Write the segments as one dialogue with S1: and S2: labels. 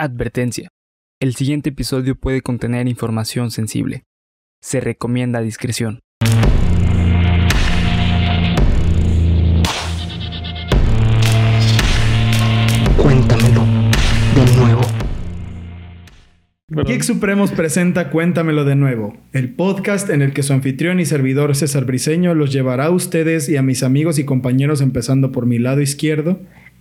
S1: Advertencia. El siguiente episodio puede contener información sensible. Se recomienda discreción.
S2: Cuéntamelo de nuevo.
S3: Geek Supremos presenta Cuéntamelo de nuevo, el podcast en el que su anfitrión y servidor César Briseño los llevará a ustedes y a mis amigos y compañeros empezando por mi lado izquierdo.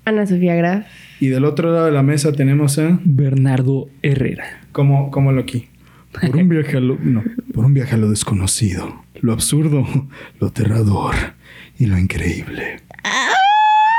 S4: Ana Sofía Graf.
S3: Y del otro lado de la mesa tenemos a...
S1: Bernardo Herrera.
S3: Como, como Loki. Por un viaje a lo... No, por un viaje a lo desconocido, lo absurdo, lo aterrador y lo increíble.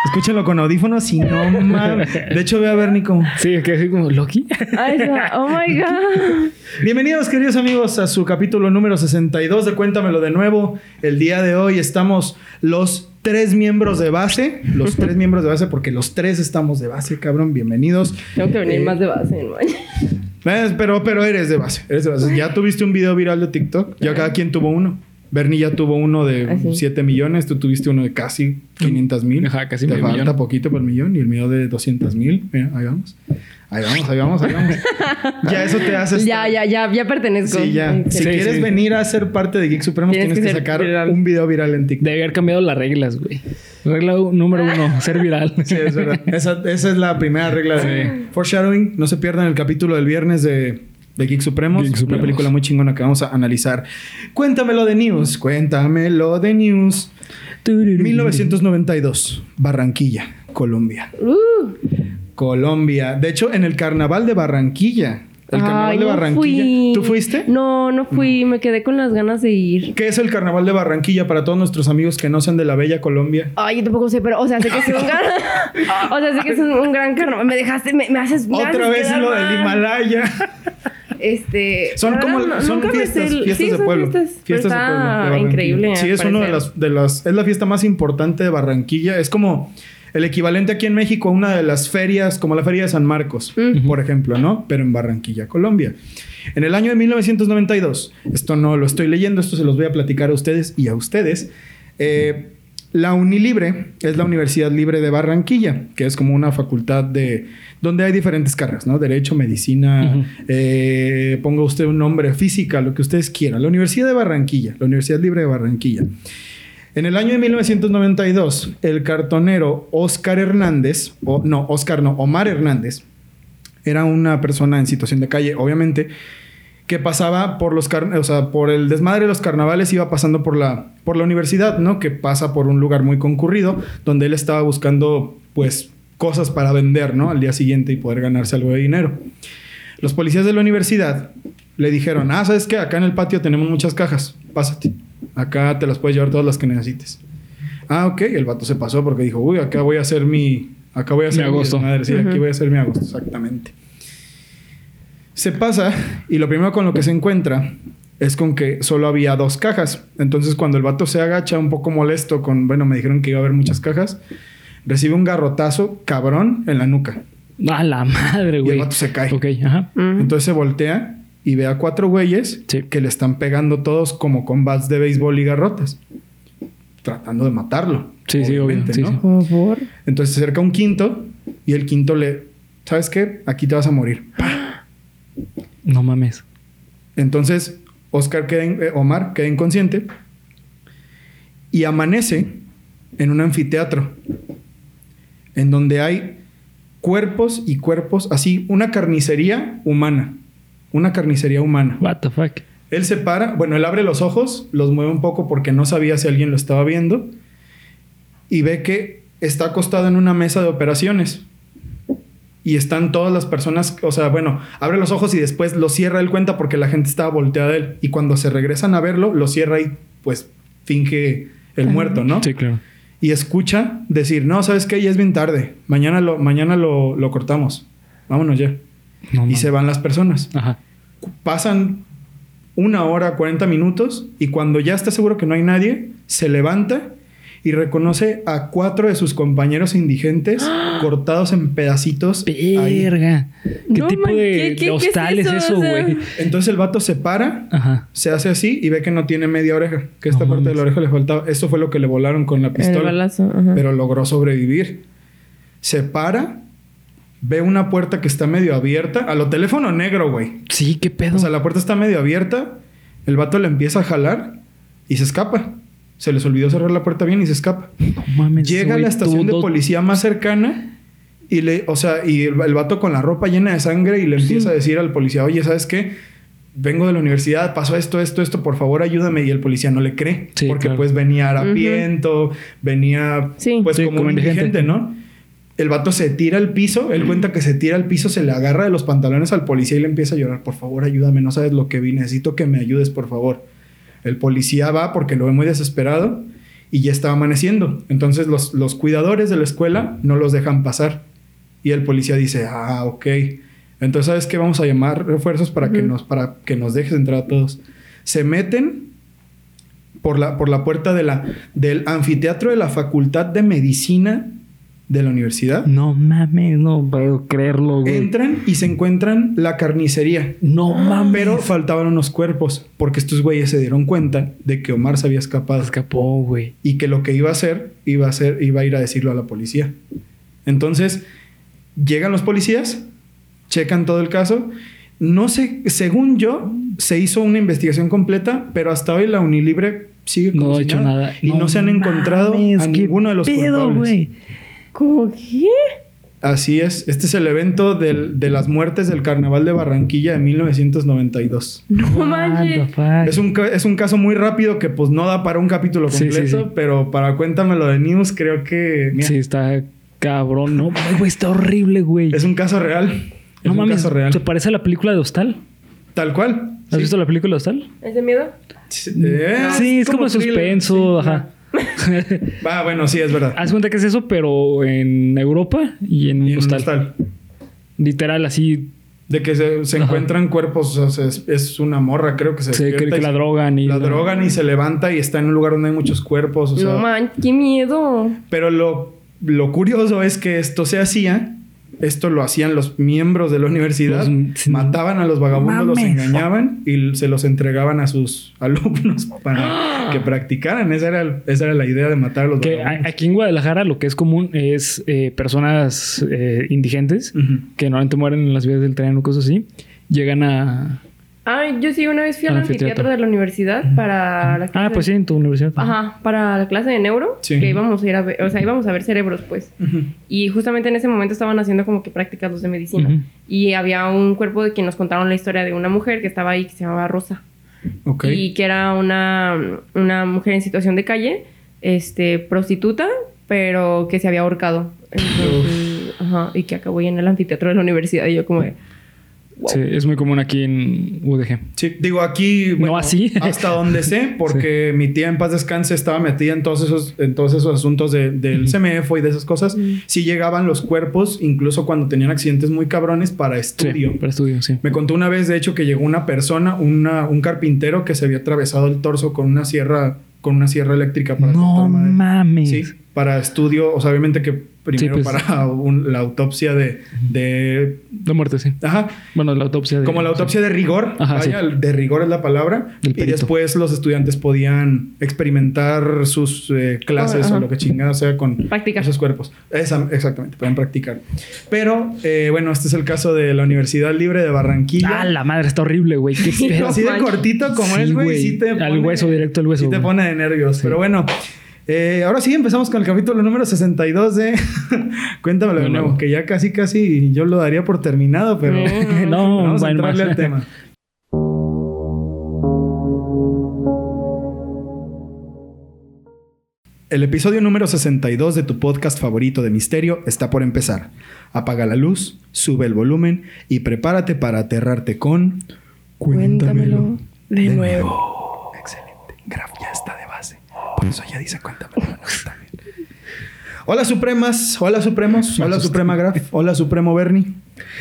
S3: Escúchenlo con audífonos y no mames. De hecho, ve a ver Nico.
S1: Sí, que así como Loki.
S4: Ahí está. Oh my God.
S3: Bienvenidos, queridos amigos, a su capítulo número 62 de Cuéntamelo de nuevo. El día de hoy estamos los tres miembros de base. Los tres miembros de base, porque los tres estamos de base, cabrón. Bienvenidos.
S4: Tengo que venir
S3: Eh,
S4: más de base, ¿no?
S3: Eh, Pero, pero eres de base. Eres de base. Ya tuviste un video viral de TikTok. Ya cada quien tuvo uno. Bernie ya tuvo uno de
S4: Ah, sí.
S3: 7 millones. Tú tuviste uno de casi 500 mil.
S1: Ajá, casi
S3: Te
S1: medio
S3: falta
S1: millón.
S3: poquito por el millón. Y el mío de 200 mil. Mira, ahí vamos. Ahí vamos, ahí vamos, ahí vamos. ya eso te hace...
S4: Ya, ya, ya, ya pertenezco.
S3: Sí, ya. Si
S1: Sí,
S3: quieres
S1: sí.
S3: venir a ser parte de Geek Supremos,
S4: Tienes
S3: tienes,
S4: que
S3: sacar
S4: viral.
S3: un video viral en TikTok.
S1: Debe haber cambiado las reglas, güey. Regla número uno, ser viral.
S3: Sí, es verdad. Esa, esa es la primera regla de Foreshadowing. No se pierdan el capítulo del viernes de, de Geek Supremos.
S1: Geek
S3: Una película muy chingona que vamos a analizar. Cuéntamelo de News. Cuéntamelo de News. 1992. Barranquilla, Colombia.
S4: Uh,
S3: Colombia. De hecho, en el carnaval de Barranquilla. El carnaval
S4: ay,
S3: de
S4: no
S3: Barranquilla.
S4: fui.
S3: ¿Tú fuiste?
S4: No, no fui. Me quedé con las ganas de ir.
S3: ¿Qué es el carnaval de Barranquilla para todos nuestros amigos que no sean de la bella Colombia?
S4: Ay, yo tampoco sé, pero, o sea, sé que es un gran. o sea, sé que es un, un gran carnaval. Me dejaste, me, me haces. me
S3: Otra
S4: haces
S3: vez lo del
S4: mal.
S3: Himalaya.
S4: Este.
S3: Son como
S4: no-
S3: son fiestas,
S4: sé el-
S3: fiestas
S4: sí,
S3: de
S4: son
S3: pueblo.
S4: Fiestas,
S3: Fiestas de pueblo. de
S4: increíble.
S3: Sí, es una de las, de las. Es la fiesta más importante de Barranquilla. Es como el equivalente aquí en México a una de las ferias, como la Feria de San Marcos, por ejemplo, ¿no? Pero en Barranquilla, Colombia. En el año de 1992, esto no lo estoy leyendo, esto se los voy a platicar a ustedes y a ustedes. eh, la Unilibre es la Universidad Libre de Barranquilla, que es como una facultad de donde hay diferentes carreras, ¿no? Derecho, medicina, eh, ponga usted un nombre, física, lo que ustedes quieran. La Universidad de Barranquilla, la Universidad Libre de Barranquilla. En el año de 1992, el cartonero Oscar Hernández, o no, Oscar no, Omar Hernández, era una persona en situación de calle, obviamente, que pasaba por los o sea, por el desmadre de los carnavales, iba pasando por la, por la universidad, ¿no? Que pasa por un lugar muy concurrido, donde él estaba buscando, pues, cosas para vender, ¿no? Al día siguiente y poder ganarse algo de dinero. Los policías de la universidad le dijeron, ah, ¿sabes qué? Acá en el patio tenemos muchas cajas, pásate. Acá te las puedes llevar todas las que necesites. Ah, ok. El vato se pasó porque dijo, uy, acá voy a hacer mi... Acá voy a hacer
S1: Mi agosto.
S3: desmadre. Sí, aquí voy a hacer mi agosto, exactamente. Se pasa y lo primero con lo que se encuentra es con que solo había dos cajas. Entonces cuando el vato se agacha un poco molesto con, bueno, me dijeron que iba a haber muchas cajas, recibe un garrotazo cabrón en la nuca.
S1: A la madre,
S3: Y
S1: güey.
S3: el vato se cae.
S1: Ok, ajá.
S3: Entonces se voltea y ve a cuatro güeyes
S1: Sí.
S3: que le están pegando todos como con bats de béisbol y garrotas. Tratando de matarlo.
S1: Sí, sí,
S3: obviamente,
S1: Sí,
S3: ¿no?
S1: sí.
S4: Por favor.
S3: Entonces se acerca un quinto y el quinto le... ¿Sabes qué? Aquí te vas a morir. ¡Pah!
S1: No mames.
S3: Entonces Oscar queda... in- eh, Omar queda inconsciente y amanece en un anfiteatro en donde hay cuerpos y cuerpos, así, una carnicería humana. Una carnicería humana.
S1: What the fuck.
S3: Él se para, bueno, él abre los ojos, los mueve un poco porque no sabía si alguien lo estaba viendo y ve que está acostado en una mesa de operaciones. Y están todas las personas, o sea, bueno, abre los ojos y después lo cierra él cuenta porque la gente estaba volteada de él. Y cuando se regresan a verlo, lo cierra y pues finge el
S4: Ajá.
S3: muerto, ¿no?
S1: Sí, claro.
S3: Y escucha decir, no, ¿sabes qué? Ya es bien tarde. Mañana lo, mañana lo, lo cortamos. Vámonos ya.
S1: No
S3: y se van las personas
S1: Ajá.
S3: pasan una hora, 40 minutos y cuando ya está seguro que no hay nadie, se levanta y reconoce a cuatro de sus compañeros indigentes cortados en pedacitos.
S1: Verga. ¿Qué
S4: No,
S1: tipo
S4: man,
S1: de,
S4: ¿qué-
S1: de
S4: qué- qué es
S1: hostal es
S4: eso?
S1: eso,
S4: O sea,
S1: güey?
S3: Entonces el vato se para,
S1: Ajá.
S3: se hace así y ve que no tiene media oreja, que esta
S1: No
S3: parte de la oreja le faltaba. Esto fue lo que le volaron con la
S4: El
S3: pistola,
S4: balazo. ajá.
S3: pero logró sobrevivir. Se para, ve una puerta que está medio abierta. A lo teléfono negro, güey.
S1: Sí, qué pedo.
S3: O sea, la puerta está medio abierta. El vato le empieza a jalar y se escapa. Se les olvidó cerrar la puerta bien y se escapa.
S1: No mames,
S3: Llega a la estación de policía más cercana y le, o sea, y el, el vato con la ropa llena de sangre y le empieza a decir al policía, oye, ¿sabes qué? Vengo de la universidad, pasó esto, esto, esto, por favor ayúdame. Y el policía no le cree.
S1: Sí,
S3: porque
S1: claro.
S3: pues venía harapiento, venía
S4: Sí.
S3: pues
S1: Sí,
S3: como,
S1: como indigente,
S3: ¿no? El vato se tira al piso, él cuenta que se tira al piso, se le agarra de los pantalones al policía y le empieza a llorar, por favor ayúdame, no sabes lo que vi, necesito que me ayudes, por favor. El policía va porque lo ve muy desesperado y ya estaba amaneciendo. Entonces los, los cuidadores de la escuela no los dejan pasar. Y el policía dice, ah, ok. Entonces, ¿sabes qué? Vamos a llamar refuerzos para, que, nos, para que nos dejes entrar a todos. Se meten por la, por la puerta de la, del anfiteatro de la Facultad de Medicina de la universidad.
S1: No mames, no puedo creerlo, güey.
S3: Entran y se encuentran la carnicería.
S1: No mames.
S3: Pero faltaban unos cuerpos, porque estos güeyes se dieron cuenta de que Omar se había escapado
S1: escapó, güey.
S3: y que lo que iba a hacer iba a hacer iba a ir a decirlo a la policía. Entonces, llegan los policías, checan todo el caso. No sé, según yo, se hizo una investigación completa, pero hasta hoy la Unilibre sigue como
S1: No
S3: si
S1: ha hecho nada.
S3: Y no, se han encontrado
S1: mames,
S3: a ninguno de los
S1: pedo,
S3: culpables.
S4: ¿Cómo qué?
S3: Así es. Este es el evento del- de las muertes del Carnaval de Barranquilla de 1992.
S4: No
S1: the
S4: manches.
S3: Es un, es un caso muy rápido que pues no da para un capítulo completo,
S1: sí, sí.
S3: pero para cuéntamelo de News creo que mira,
S1: Sí, está cabrón. No, güey, está horrible, güey.
S3: es un caso real. Es
S1: No
S3: un
S1: mames,
S3: caso real.
S1: se parece a la película de Hostal.
S3: Tal cual.
S1: ¿Has
S3: Sí.
S1: visto la película de Hostal?
S4: ¿Es de miedo?
S3: Sí, eh,
S1: sí, es como,
S3: thriller,
S1: suspenso,
S3: sí.
S1: ajá.
S3: Va, bueno, sí, es verdad.
S1: Haz cuenta que es eso, pero en Europa y en
S3: Y
S1: un
S3: en
S1: hostal.
S3: hostal.
S1: Literal, así
S3: De que se, se encuentran cuerpos, o sea, es, es una morra, creo que se
S1: se cree que la drogan y...
S3: la drogan y se levanta y está en un lugar donde hay muchos cuerpos, o sea,
S4: no man, qué miedo.
S3: Pero lo, lo curioso es que esto se hacía, esto lo hacían los miembros de la universidad,
S1: Los-
S3: mataban a los vagabundos, los engañaban y se los entregaban a sus alumnos para que practicaran. Esa era, esa era la idea de matar a los
S1: Que
S3: vagabundos.
S1: aquí en Guadalajara lo que es común es eh, personas eh, indigentes que normalmente mueren en las vías del tren o cosas así. Llegan a...
S4: Ay, yo sí una vez fui al
S1: Al
S4: anfiteatro
S1: anfiteatro.
S4: de la universidad para la
S1: Ah,
S4: clase-
S1: pues sí, en tu universidad.
S4: Ajá, para la clase de neuro,
S3: Sí.
S4: que íbamos a ir a ver, o sea, íbamos a ver cerebros, pues. Y justamente en ese momento estaban haciendo como que prácticas los de medicina. Y había un cuerpo de quien nos contaron la historia de una mujer que estaba ahí que se llamaba Rosa.
S3: Ok.
S4: Y que era una, una mujer en situación de calle, este, prostituta, pero que se había ahorcado. Entonces, ajá, y que acabó ahí en el anfiteatro de la universidad. Y yo como de, wow.
S1: Sí, es muy común aquí en UDG.
S3: Sí, digo aquí.
S1: No así.
S3: Hasta donde sé, porque mi tía en paz descanse estaba metida en todos esos, en todos esos asuntos de- del CMF y de esas cosas. Sí llegaban los cuerpos, incluso cuando tenían accidentes muy cabrones para estudio.
S1: Sí, para estudio, sí.
S3: Me contó una vez, de hecho, que llegó una persona, una, un carpintero que se había atravesado el torso con una sierra, con una sierra eléctrica para
S1: No mames.
S3: Sí, para estudio, o sea, obviamente que primero
S1: pues.
S3: para un- la autopsia de, de
S1: La muerte, sí.
S3: ajá,
S1: Bueno, la autopsia de...
S3: como la autopsia de rigor,
S1: Ajá,
S3: vaya,
S1: sí.
S3: de rigor es la palabra. Y después los estudiantes podían experimentar sus eh, clases
S4: Ajá.
S3: o lo que chingada sea con
S4: Practicar.
S3: esos cuerpos. Esa- exactamente, pueden practicar. Pero, eh, bueno, este es el caso de la Universidad Libre de Barranquilla.
S1: Ah, la madre, está horrible, güey. Qué pedo.
S3: Así de cortito como
S1: Sí,
S3: es, güey. Sí te
S1: Al
S3: pone-
S1: hueso, directo al hueso,
S3: Sí te pone de nervios. Pero bueno, eh, ahora sí empezamos con el capítulo número 62 de Cuéntamelo de nuevo, que ya casi, casi yo lo daría por terminado, pero
S1: no,
S3: vamos a entrarle al tema. El episodio número 62 de tu podcast favorito de misterio está por empezar. Apaga la luz, sube el volumen y prepárate para aterrarte con...
S4: Cuéntamelo de nuevo.
S3: Excelente. Graf ya está de base. Por eso ya dice también. Hola Supremas, hola Supremos, hola Suprema Graf, hola Supremo Bernie.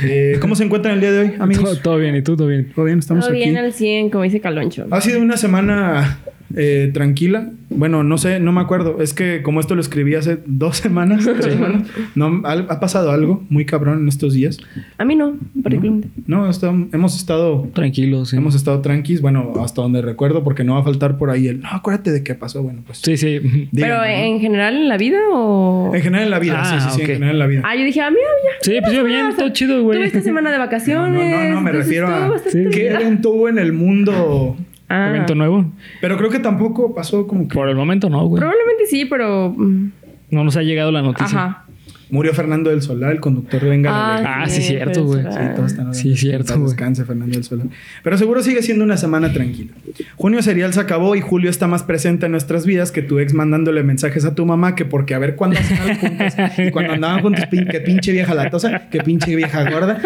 S3: Eh, ¿Cómo se encuentran el día de hoy,
S1: Todo,
S3: amigos?
S1: todo bien, ¿y tú? Todo bien.
S3: ¿Todo bien? Estamos
S4: Todo
S3: aquí.
S4: bien al 100, como dice Caloncho.
S3: Ha sido una semana eh, tranquila. Bueno, no sé, no me acuerdo. Es que como esto lo escribí hace dos semanas, tres semanas, no, ha, ha pasado algo muy cabrón en estos días.
S4: A mí no, particularmente.
S3: No, está- hemos estado
S1: Tranquilos. Sí.
S3: hemos estado tranquis, bueno, hasta donde recuerdo, porque no va a faltar por ahí el, no, acuérdate de qué pasó. Bueno, pues.
S1: Sí, sí.
S3: díganme,
S4: Pero
S3: ¿no?
S4: en general en la vida o.
S3: En general en la vida,
S1: Ah,
S3: sí, sí, sí, en general en la vida.
S4: Ah, yo dije, ah, mira, ya.
S1: Sí, pues yo bien, todo chido, güey.
S4: Tuve esta semana de vacaciones.
S3: No, no, no, me refiero a
S1: Sí.
S3: qué evento hubo en el mundo.
S4: Ah,
S1: Evento nuevo.
S3: Pero creo que tampoco pasó como que
S1: Por el momento no, güey.
S4: Probablemente sí, pero. mm,
S1: No nos ha llegado la noticia.
S4: Ajá.
S3: Murió Fernando del Solar, el conductor de Venga la
S4: Ah,
S3: Alegría.
S1: Ah, sí, cierto,
S4: pues,
S1: güey.
S3: Sí, todos están
S1: Sí, cierto, güey.
S3: Descanse Fernando del Solar. Pero seguro sigue siendo una semana tranquila. Junio serial se acabó y Julio está más presente en nuestras vidas que tu ex mandándole mensajes a tu mamá que porque a ver cuándo hacen algo juntos. Y cuando andaban juntos, pin- que pinche vieja latosa, que pinche vieja gorda.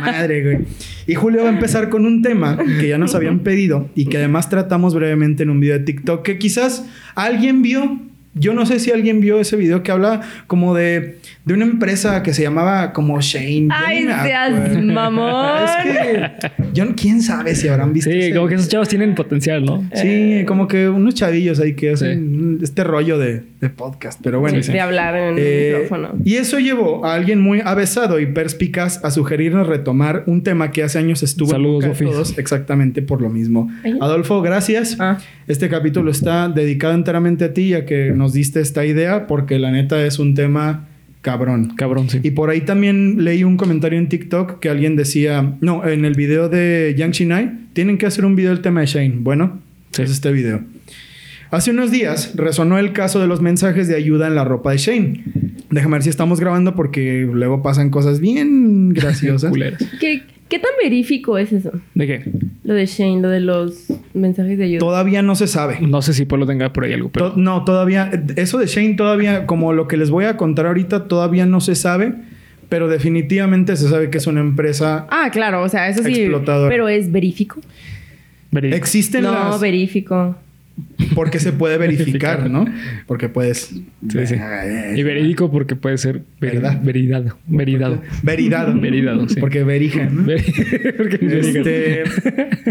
S3: Madre, güey. Y Julio va a empezar con un tema que ya nos habían pedido y que además tratamos brevemente en un video de TikTok que quizás alguien vio. Yo no sé si alguien vio ese video que habla como de, de una empresa que se llamaba como Shane.
S4: Ay, seas mamón.
S3: Es que no- quién sabe si habrán visto.
S1: Sí,
S3: ese-
S1: como que esos chavos tienen potencial, ¿no?
S3: Sí, como que unos chavillos ahí que hacen este rollo de, de podcast. Pero bueno.
S4: de hablar en el
S3: Eh,
S4: micrófono.
S3: y eso llevó a alguien muy avesado y perspicaz a sugerirnos retomar un tema que hace años estuvo
S1: Saludos,
S3: en boca de
S1: Sofi.
S3: todos exactamente por lo mismo.
S4: Ay.
S3: Adolfo, gracias.
S4: Ah.
S3: Este capítulo está dedicado enteramente a ti, ya que nos diste esta idea, porque la neta es un tema cabrón.
S1: Cabrón, sí.
S3: Y por ahí también leí un comentario en TikTok que alguien decía, no, en el video de Yang Shinai, tienen que hacer un video del tema de Shane. Bueno,
S1: Sí.
S3: es este video. Hace unos días resonó el caso de los mensajes de ayuda en la ropa de Shane. Déjame ver si estamos grabando porque luego pasan cosas bien graciosas.
S1: Culeras.
S4: ¿Qué, ¿Qué tan verífico es eso?
S1: ¿De qué?
S4: Lo de Shane, lo de los mensajes de ayuda.
S3: Todavía no se sabe.
S1: No sé si puedo tenga por ahí algo, pero...
S3: To- no, todavía, eso de Shane todavía, como lo que les voy a contar ahorita, todavía no se sabe, pero definitivamente se sabe que es una empresa.
S4: Ah, claro, o sea, eso sí.
S3: Explotadora.
S4: Pero es verífico.
S3: Existen
S4: No,
S3: las.
S4: verífico.
S3: Porque se puede verificar, ¿no? Porque puedes.
S1: Sí, sí. Y verídico porque puede ser
S3: ¿Verdad?
S1: veridado. Veridado.
S3: Veridado.
S1: Veridado, sí.
S3: Porque verija, ¿no?
S1: Porque
S3: Este,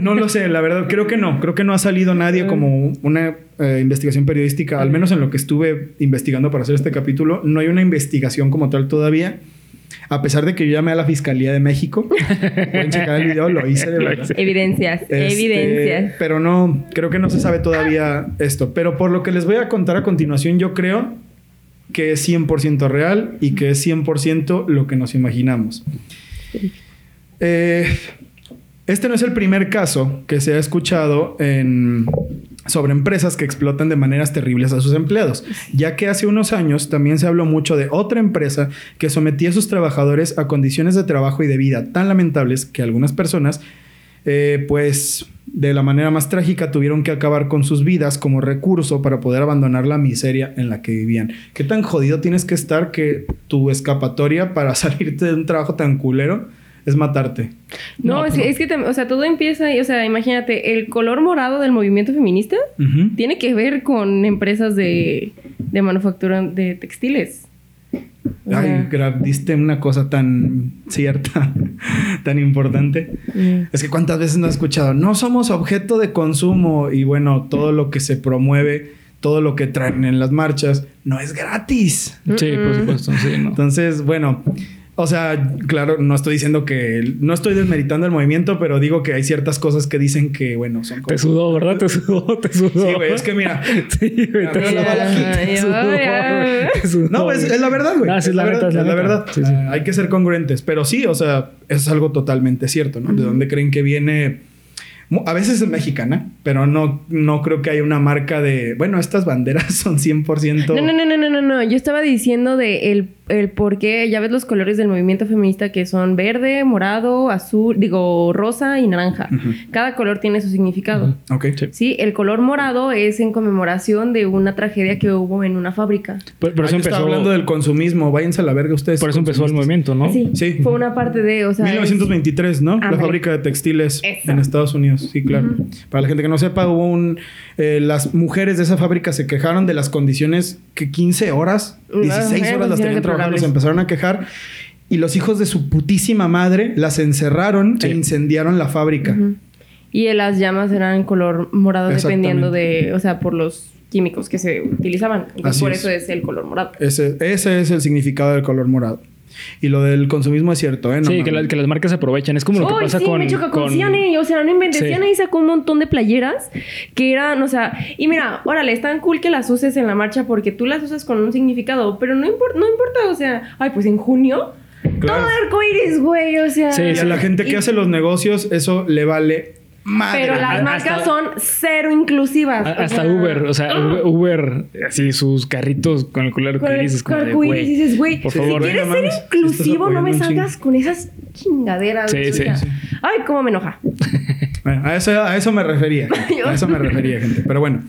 S3: no lo sé, la verdad, creo que no. Creo que no ha salido nadie como una eh, investigación periodística, al menos en lo que estuve investigando para hacer este capítulo. No hay una investigación como tal todavía. A pesar de que yo llamé a la Fiscalía de México, pueden checar el video, lo hice de verdad.
S4: Evidencias.
S3: Este,
S4: Evidencias.
S3: Pero no, creo que no se sabe todavía esto. Pero por lo que les voy a contar a continuación, yo creo que es 100% real y que es 100% lo que nos imaginamos. Eh, este no es el primer caso que se ha escuchado en- sobre empresas que explotan de maneras terribles a sus empleados, ya que hace unos años también se habló mucho de otra empresa que sometía a sus trabajadores a condiciones de trabajo y de vida tan lamentables que algunas personas, eh, pues de la manera más trágica, tuvieron que acabar con sus vidas como recurso para poder abandonar la miseria en la que vivían. ¿Qué tan jodido tienes que estar que tu escapatoria para salirte de un trabajo tan culero es matarte?
S4: No,
S1: No,
S4: es, que,
S1: no.
S4: es que o sea, todo empieza, ahí, o sea, imagínate, el color morado del movimiento feminista tiene que ver con empresas de, de manufactura de textiles. O sea,
S3: Ay, gra- diste una cosa tan cierta, tan importante.
S4: mm.
S3: Es que cuántas veces no has escuchado, no somos objeto de consumo y bueno, todo lo que se promueve, todo lo que traen en las marchas, no es gratis.
S1: Sí, por supuesto. Sí, ¿no?
S3: Entonces, bueno, o sea, claro, no estoy diciendo que, no estoy desmeritando el movimiento, pero digo que hay ciertas cosas que dicen que, bueno, son
S1: Te
S3: cosas...
S1: sudó, ¿verdad? Te sudó, te sudó.
S3: Sí, güey, es que mira,
S1: Sí, güey. te sudó. Te te
S3: No, es, la verdad, güey.
S1: Ah, sí,
S3: es
S1: la
S3: verdad.
S1: es la
S3: verdad.
S1: Sí, sí.
S3: Ah, hay que ser congruentes. Pero sí, o sea, eso es algo totalmente cierto, ¿no? ¿De dónde creen que viene? A veces es mexicana, pero no, no creo que haya una marca de... Bueno, estas banderas son 100%...
S4: No, no, no, no, no, no, no. Yo estaba diciendo de el, el por qué, ya ves los colores del movimiento feminista que son verde, morado, azul, digo, rosa y naranja. Cada color tiene su significado.
S3: Ok.
S1: Sí.
S4: Sí, el color morado es en conmemoración de una tragedia que hubo en una fábrica.
S1: Por, por eso empezó...
S3: hablando del consumismo. Váyanse a la verga ustedes.
S1: Por eso empezó el movimiento, ¿no?
S4: Sí,
S3: Sí.
S4: fue una parte de, o sea, es-
S3: 1923, ¿no? La fábrica de textiles
S4: Eso.
S3: en Estados Unidos. Sí, claro. Para la gente que no sepa, hubo un... eh, las mujeres de esa fábrica se quejaron de las condiciones que 15 horas,
S4: Ah,
S3: 16
S4: eran
S3: horas las tenían
S4: deplorables.
S3: se empezaron a quejar. Y los hijos de su putísima madre las encerraron
S1: Sí.
S3: e incendiaron la fábrica.
S4: Y las llamas eran color morado dependiendo de, o sea, por los químicos que se utilizaban. Entonces,
S3: Así
S4: por
S3: es.
S4: eso es el color morado.
S3: Ese, ese es el significado del color morado. Y lo del consumismo es cierto, ¿eh? No
S1: sí, que,
S3: mames.
S1: la- que las marcas se aprovechan. Es como lo que pasa
S4: sí,
S1: con.
S4: me choca con,
S1: con-
S4: Ciane. O sea, no inventes.
S1: Sí.
S4: Ciane sacó un montón de playeras que eran, o sea, y mira, órale, es tan cool que las uses en la marcha porque tú las usas con un significado, pero no, impor- no importa, o sea, ay, pues en junio,
S3: Claro.
S4: todo arcoíris, güey, o sea.
S1: Sí,
S3: Y a la gente que
S4: Y-
S3: hace los negocios, eso le vale madre.
S4: Pero
S1: A-
S4: las marcas
S1: hasta-
S4: son cero inclusivas.
S1: a- hasta
S4: sea,
S1: Uber, o sea,
S4: ¡ah!
S1: Uber, así sus carritos con el color que dices, como de, güey,
S4: dices, güey,
S1: por
S4: si
S1: favor.
S4: quieres
S3: no
S4: ser inclusivo, no me salgas con esas chingaderas.
S1: Sí, sí.
S4: Ay, cómo me enoja.
S3: Bueno, a, eso, a eso me refería. A eso me refería, gente. Pero bueno.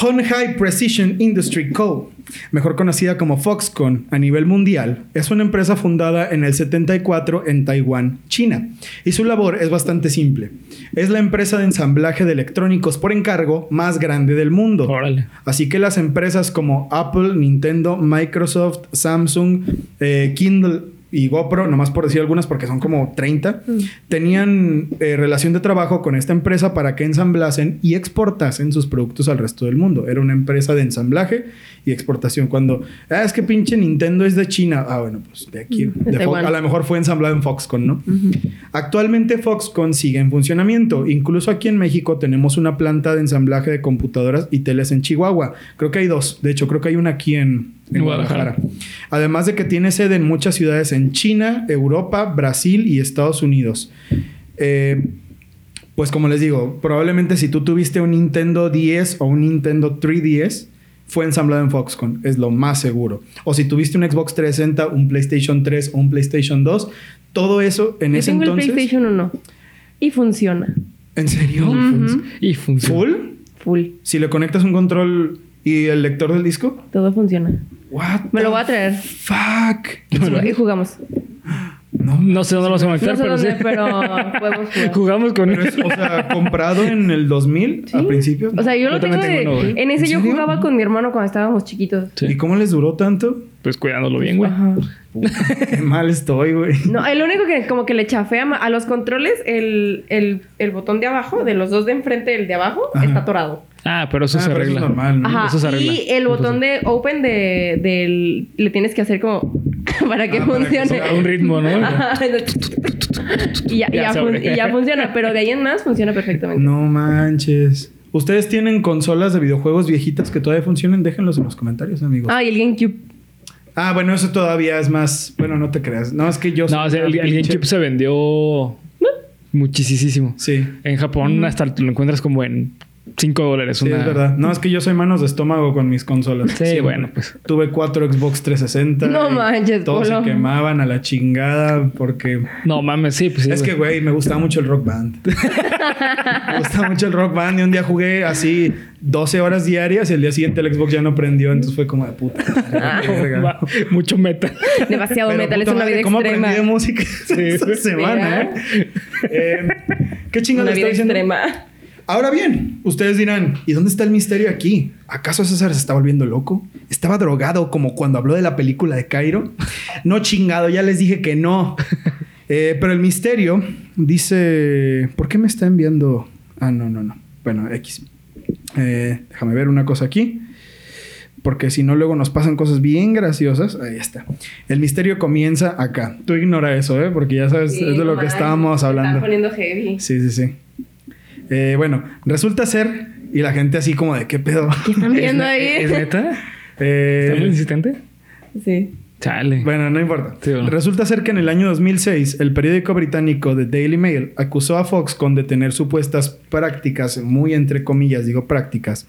S3: Honhai Precision Industry Co., mejor conocida como Foxconn a nivel mundial, es una empresa fundada en el 74 en Taiwán, China. Y su labor es bastante simple. Es la empresa de ensamblaje de electrónicos por encargo más grande del mundo.
S1: Órale.
S3: Así que las empresas como Apple, Nintendo, Microsoft, Samsung, eh, Kindle y GoPro, nomás por decir algunas porque son como 30, tenían eh, relación de trabajo con esta empresa para que ensamblasen y exportasen sus productos al resto del mundo. Era una empresa de ensamblaje y exportación. Cuando, ah, es que pinche Nintendo es de China. Ah, bueno, pues de aquí.
S4: De
S3: de a lo mejor fue ensamblado en Foxconn, ¿no? Actualmente Foxconn sigue en funcionamiento. Incluso aquí en México tenemos una planta de ensamblaje de computadoras y teles en Chihuahua. Creo que hay dos. De hecho, creo que hay una aquí en, en Guadalajara.
S1: Guadalajara.
S3: Además de que tiene sede en muchas ciudades en China, Europa, Brasil y Estados Unidos. Eh, pues como les digo, probablemente si tú tuviste un Nintendo 10 o un Nintendo 3DS, fue ensamblado en Foxconn, es lo más seguro. O si tuviste un Xbox 360, un PlayStation 3 o un PlayStation 2, todo eso en
S4: Yo
S3: ese
S4: tengo
S3: entonces...
S4: el PlayStation 1 y funciona.
S3: ¿En serio?
S1: Y funciona.
S3: ¿Full?
S4: Full.
S3: Si le conectas un control y el lector del disco.
S4: Todo funciona.
S3: What
S4: Me lo voy a traer.
S3: Fuck.
S4: Y jugamos.
S3: No.
S1: No sé dónde lo vas a
S4: No
S1: conectar,
S4: sé
S1: pero
S4: dónde,
S1: sí.
S4: pero podemos jugar.
S1: Jugamos con
S3: Pero es, o sea, comprado en el 2000
S4: Sí.
S3: a principios.
S4: O sea, yo,
S1: Yo
S4: lo tengo, de...
S1: uno, güey.
S4: En ese
S3: ¿En
S4: yo
S3: serio?
S4: jugaba con mi hermano cuando estábamos chiquitos.
S1: Sí.
S3: ¿Y cómo les duró tanto?
S1: Pues cuidándolo bien, güey.
S4: Ajá.
S3: Qué mal estoy, güey.
S4: No, el único que como que le chafea a los controles, el, el, el botón de abajo, de los dos de enfrente, el de abajo,
S3: Ajá.
S4: está atorado.
S1: Ah, pero eso
S3: Ah,
S1: se
S3: pero eso
S1: arregla.
S3: es normal, ¿no?
S4: Ajá.
S1: Eso se arregla.
S4: Y el botón de open de, del... Le tienes que hacer como... para que
S3: Ah, para que
S4: funcione.
S3: sea
S1: A un ritmo, ¿no?
S4: Ajá. y, ya, y
S1: Ya
S4: ya
S1: sobre.
S4: fun- y ya funciona, pero de ahí en más funciona perfectamente.
S3: No manches. ¿Ustedes tienen consolas de videojuegos viejitas que todavía funcionen? Déjenlos en los comentarios, amigos.
S4: Ah, y el GameCube.
S3: Ah, bueno, eso todavía es más... Bueno, no te creas. No, es que yo...
S1: No,
S3: soy
S1: o sea, el, el GameCube se vendió muchísimo.
S3: Sí.
S1: En Japón hasta te lo encuentras como en 5 dólares.
S3: Sí,
S1: una...
S3: es verdad. No, es que yo soy manos de estómago con mis consolas.
S1: Sí, bueno, pues.
S3: Tuve cuatro Xbox 360.
S4: No manches,
S3: Todos
S4: Polo.
S3: se quemaban a la chingada porque...
S1: No mames, sí, pues sí.
S3: es que, güey, me gustaba mucho el rock band. me gustaba mucho el rock band y un día jugué así 12 horas diarias y el día siguiente el Xbox ya no prendió. Entonces fue como de puta.
S1: Va, Mucho meta.
S4: Demasiado
S3: Pero,
S4: metal, es una vida
S3: ¿Cómo
S4: extrema.
S3: aprendí de música esta semana, eh? Eh, ¿Qué chingo
S4: Una
S3: le
S4: vida
S3: está diciendo?
S4: extrema.
S3: Ahora bien, ustedes dirán, ¿y dónde está el misterio aquí? ¿Acaso César se está volviendo loco? ¿Estaba drogado como cuando habló de la película de Cairo? No chingado, ya les dije que no. Eh, pero el misterio dice... ¿Por qué me está enviando...? Ah, no, no, no. Bueno, X. Eh, déjame ver una cosa aquí. Porque si no, luego nos pasan cosas bien graciosas. Ahí está. El misterio comienza acá. Tú ignora eso, ¿eh? Porque ya sabes,
S4: Sí,
S3: es de lo que estábamos hablando.
S4: Están poniendo heavy.
S3: Sí, sí, sí. Eh, bueno, resulta ser, y la gente así como de qué pedo.
S4: ¿Qué están viendo
S1: ¿Es,
S4: ahí?
S1: ¿Es neta?
S3: Eh,
S1: ¿Está muy insistente?
S4: Sí.
S1: Chale.
S3: bueno, no importa.
S1: Sí, bueno.
S3: Resulta ser que en el año 2006, el periódico británico The Daily Mail acusó a Foxconn de tener supuestas prácticas, muy entre comillas, digo prácticas,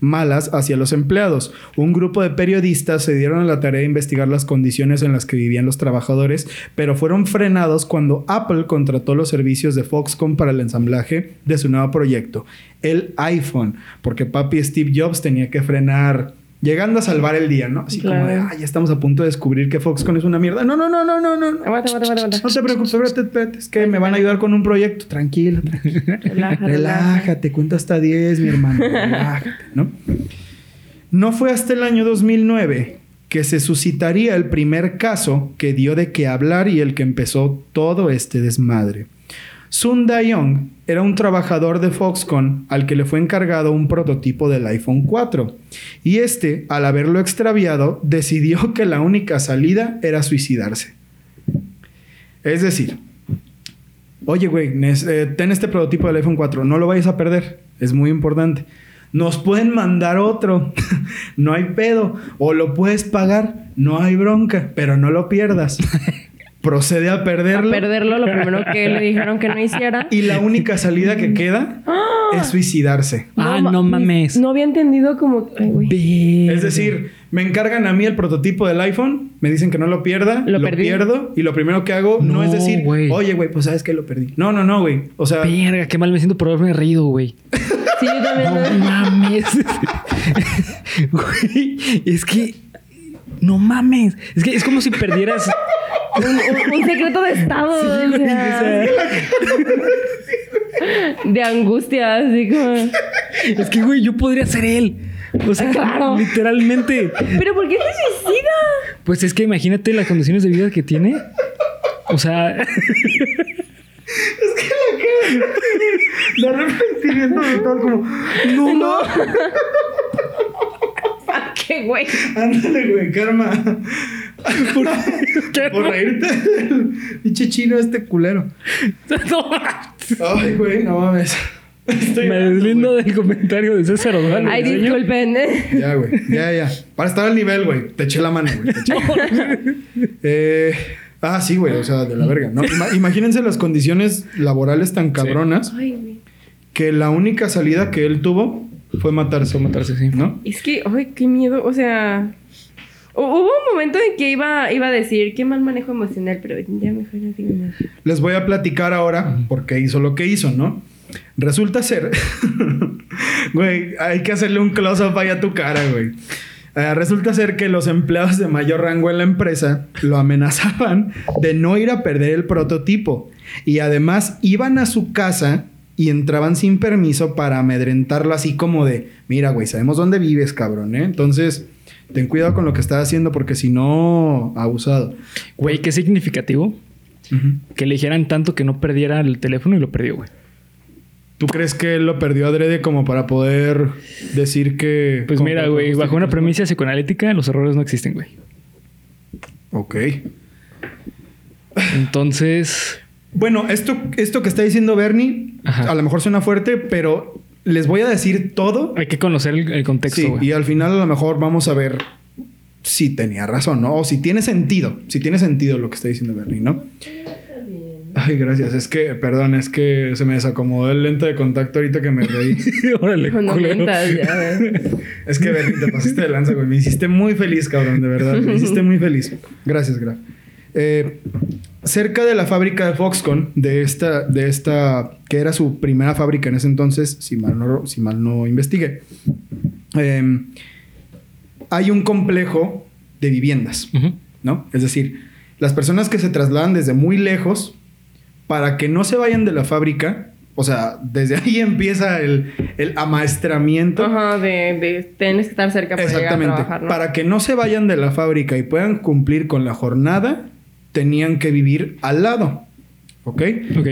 S3: malas hacia los empleados. Un grupo de periodistas se dieron a la tarea de investigar las condiciones en las que vivían los trabajadores, pero fueron frenados cuando Apple contrató los servicios de Foxconn para el ensamblaje de su nuevo proyecto, el iPhone, porque papi Steve Jobs tenía que frenar. Llegando a salvar el día, ¿no? Así como de. "Ah, ya estamos a punto de descubrir que Foxconn es una mierda. No, no, no, no, no, no.
S4: Aguanta, aguanta, aguanta.
S3: No te preocupes, espérate, espérate. Es que me van a ayudar con un proyecto. Tranquilo, tranquilo.
S4: Relaja.
S3: Relájate, cuenta hasta 10, mi hermano. Relájate, ¿no? No fue hasta el año 2009 que se suscitaría el primer caso que dio de qué hablar y el que empezó todo este desmadre. Sun Da-young era un trabajador de Foxconn al que le fue encargado un prototipo del iPhone 4. Y este, al haberlo extraviado, decidió que la única salida era suicidarse. Es decir, oye, güey, eh, ten este prototipo del iPhone 4, no lo vayas a perder, es muy importante. Nos pueden mandar otro, no hay pedo, o lo puedes pagar, no hay bronca, pero no lo pierdas. Procede a
S4: A
S3: perderlo.
S4: perderlo, lo primero que le dijeron que no hiciera.
S3: Y la única salida que queda es suicidarse.
S1: Ah, no mames.
S4: No había entendido como... Ay.
S3: Es decir, me encargan a mí el prototipo del iPhone, me dicen que no lo pierda,
S4: Lo
S3: lo,
S4: perdí.
S3: pierdo y lo primero que hago no,
S1: No,
S3: es decir, oye, güey, pues sabes que lo perdí. No, no, no, güey. O sea,
S1: Verga, qué mal me siento por haberme reído, güey.
S4: Sí, yo también.
S1: No mames. Güey, es que. No mames. Es que es como si perdieras.
S4: Un, secreto de estado.
S1: Sí,
S4: o sea,
S1: o sea,
S4: de angustia, así como...
S1: es que, güey, yo podría ser él. O sea,
S4: Claro.
S1: literalmente.
S4: ¿Pero por qué se suicida?
S1: Pues es que imagínate las condiciones de vida que tiene. O sea,
S3: de arrepentimiento total como, no, no.
S4: ¿Qué güey?
S3: Ándale, güey, karma. Por, por reírte pinche chino este culero.
S1: no,
S3: Ay, güey, no mames. Estoy
S1: me deslindo
S3: güey.
S1: del comentario de César O'Donnell.
S4: Ay, disculpen. ¿eh?
S3: Ya, güey. Ya, ya. Para estar al nivel, güey. Te eché la mano, güey. Te eché. Eh, ah, sí, güey. O sea, de la verga. ¿no? Ima- imagínense las condiciones laborales tan cabronas
S4: Ay, güey.
S3: que la única salida que él tuvo fue matarse.
S1: Fue matarse, sí.
S3: ¿No?
S4: Es que, ay, qué miedo. O sea, hubo un momento en que iba, iba a decir qué mal manejo emocional, pero ya mejor no digo nada.
S3: Les voy a platicar ahora por qué hizo lo que hizo, ¿no? Resulta ser. Güey, hay que hacerle un close-up ahí a tu cara, güey. Eh, resulta ser que los empleados de mayor rango en la empresa lo amenazaban de no ir a perder el prototipo. Y además iban a su casa y entraban sin permiso para amedrentarlo así como de, mira, güey, sabemos dónde vives, cabrón, ¿eh? Entonces, ten cuidado con lo que estás haciendo porque si no, abusado.
S1: Güey, qué significativo que le dijeran tanto que no perdiera el teléfono y lo perdió, güey.
S3: ¿Tú crees que él lo perdió adrede como para poder decir que...
S1: Pues mira, güey, bajo una premisa psicoanalítica, los errores no existen, güey.
S3: Ok.
S1: Entonces,
S3: Bueno, esto, esto que está diciendo Bernie,
S1: Ajá.
S3: a lo mejor suena fuerte, pero les voy a decir todo.
S1: hay que conocer el, el contexto,
S3: Sí, y al final a lo mejor vamos a ver si tenía razón, ¿no? O si tiene sentido. Si tiene sentido lo que está diciendo Bernie, ¿no? Ay, gracias. Es que, perdón, es que se me desacomodó el lente de contacto ahorita que me reí.
S1: Órale,
S4: No ya.
S3: Es que Bernie, te pasaste de lanza, güey. Me hiciste muy feliz, cabrón, de verdad. Me hiciste muy feliz. Gracias, Graf. Eh, cerca de la fábrica de Foxconn, de esta, de esta, que era su primera fábrica en ese entonces, si mal no, si mal no investigué, eh, hay un complejo de viviendas. ¿no? Es decir, las personas que se trasladan desde muy lejos para que no se vayan de la fábrica, o sea, desde ahí empieza el, el amaestramiento.
S4: Ajá, de, de tienes que estar cerca para llegar a
S3: Exactamente.
S4: trabajar, ¿no?
S3: Para que no se vayan de la fábrica y puedan cumplir con la jornada, tenían que vivir al lado. ¿Ok?
S1: Ok.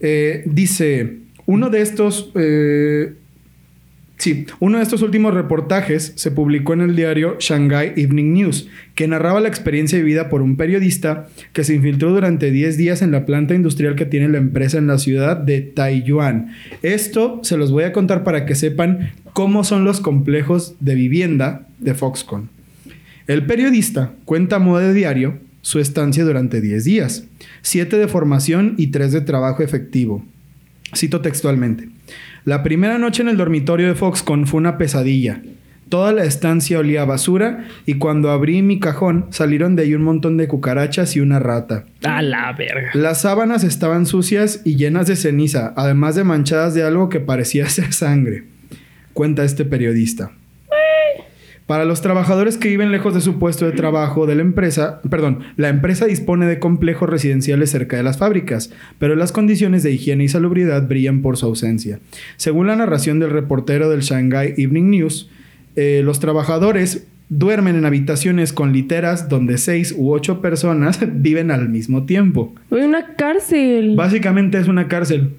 S3: Eh, dice, uno de estos... eh, sí, uno de estos últimos reportajes se publicó en el diario Shanghai Evening News, que narraba la experiencia vivida por un periodista que se infiltró durante 10 días en la planta industrial que tiene la empresa en la ciudad de Taiyuan. Esto se los voy a contar para que sepan cómo son los complejos de vivienda de Foxconn. El periodista cuenta a modo de diario su estancia durante 10 días, 7 de formación y 3 de trabajo efectivo. Cito textualmente. La primera noche en el dormitorio de Foxconn fue una pesadilla. Toda la estancia olía a basura y cuando abrí mi cajón salieron de ahí un montón de cucarachas y una rata.
S1: A la verga.
S3: Las sábanas estaban sucias y llenas de ceniza, además de manchadas de algo que parecía ser sangre, cuenta este periodista. Para los trabajadores que viven lejos de su puesto de trabajo de la empresa, perdón, la empresa dispone de complejos residenciales cerca de las fábricas, pero las condiciones de higiene y salubridad brillan por su ausencia. Según la narración del reportero del Shanghai Evening News, eh, los trabajadores duermen en habitaciones con literas donde seis u ocho personas viven al mismo tiempo.
S4: Una cárcel.
S3: Básicamente es una cárcel.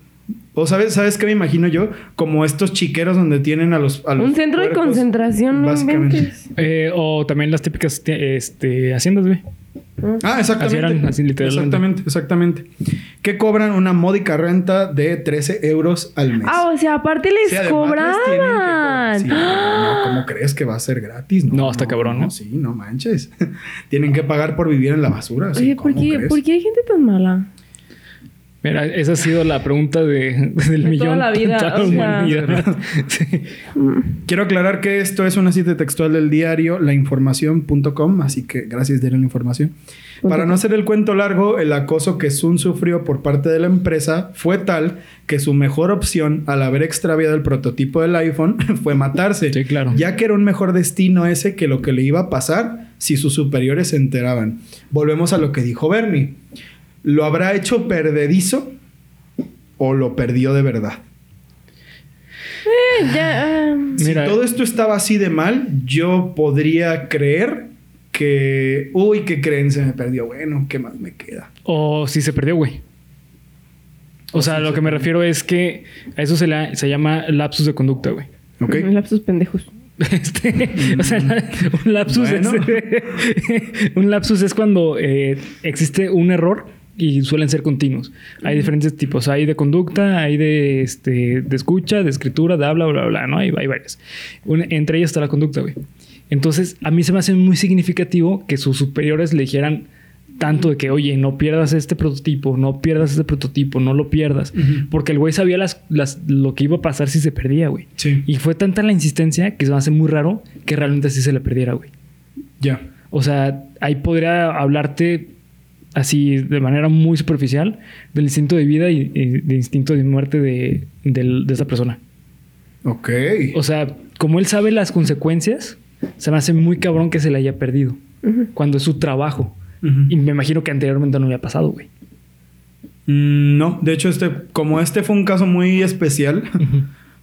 S3: O sabes, ¿sabes qué me imagino yo? Como estos chiqueros donde tienen a los... a los
S4: Un centro de concentración, no
S3: Básicamente.
S1: Eh, o también las típicas este, haciendas, güey.
S3: Ah, exactamente.
S1: Así eran, así literalmente.
S3: Exactamente, exactamente. Que cobran una módica renta de 13 euros al mes.
S4: Ah, o sea, aparte
S3: Sí,
S4: les cobraban.
S3: Sí, no, ¿cómo crees que va a ser gratis?
S1: No, está cabrón, ¿no?
S3: Sí, no manches. tienen que pagar por vivir en la basura. sí,
S4: Oye, ¿por
S3: ¿cómo
S4: qué? ¿por qué hay gente tan mala?
S1: Mira, esa ha sido la pregunta de, del
S4: De toda
S1: millón.
S4: la vida,
S1: toda la
S4: o sea.
S1: humanidad. Sí.
S3: Quiero aclarar que esto es una cita textual del diario lainformación.com, así que gracias de la información. Para no hacer el cuento largo, el acoso que Sun sufrió por parte de la empresa fue tal que su mejor opción al haber extraviado el prototipo del iPhone fue matarse.
S1: Sí, claro.
S3: Ya que era un mejor destino ese que lo que le iba a pasar si sus superiores se enteraban. Volvemos a lo que dijo Bernie. ¿Lo habrá hecho perdedizo o lo perdió de verdad?
S4: Eh, ya, ah,
S1: Mira,
S3: si todo esto estaba así de mal, yo podría creer que, uy, ¿qué creen? Se me perdió. Bueno, ¿qué más me queda?
S1: o si se perdió, güey. O sea, lo que me refiero es que a eso se, la- se llama lapsus de conducta, güey.
S3: ¿Ok?
S4: lapsus pendejos.
S1: Este, o sea, un lapsus,
S3: Bueno.
S1: es, un lapsus es cuando eh, existe un error y suelen ser continuos. Hay diferentes tipos. Hay de conducta, hay de, este, de escucha, de escritura, de habla, bla, bla, bla, ¿no? Hay, hay varias. Una- entre ellas está la conducta, güey. Entonces, a mí se me hace muy significativo que sus superiores le dijeran tanto de que, oye, no pierdas este prototipo, no pierdas este prototipo, no lo pierdas.
S3: Ujú.
S1: Porque el güey sabía las, las, lo que iba a pasar si se perdía, güey.
S3: Sí.
S1: Y fue tanta la insistencia que se me hace muy raro que realmente así se le perdiera, güey.
S3: Ya.
S1: O sea, ahí podría hablarte así de manera muy superficial del instinto de vida y, y de instinto de muerte de, del- de esa persona.
S3: Ok.
S1: O sea, como él sabe las consecuencias, se me hace muy cabrón que se le haya perdido. Cuando es su trabajo. Y me imagino que anteriormente no había pasado, güey.
S3: Mm, No, de hecho, este, como este fue un caso muy especial,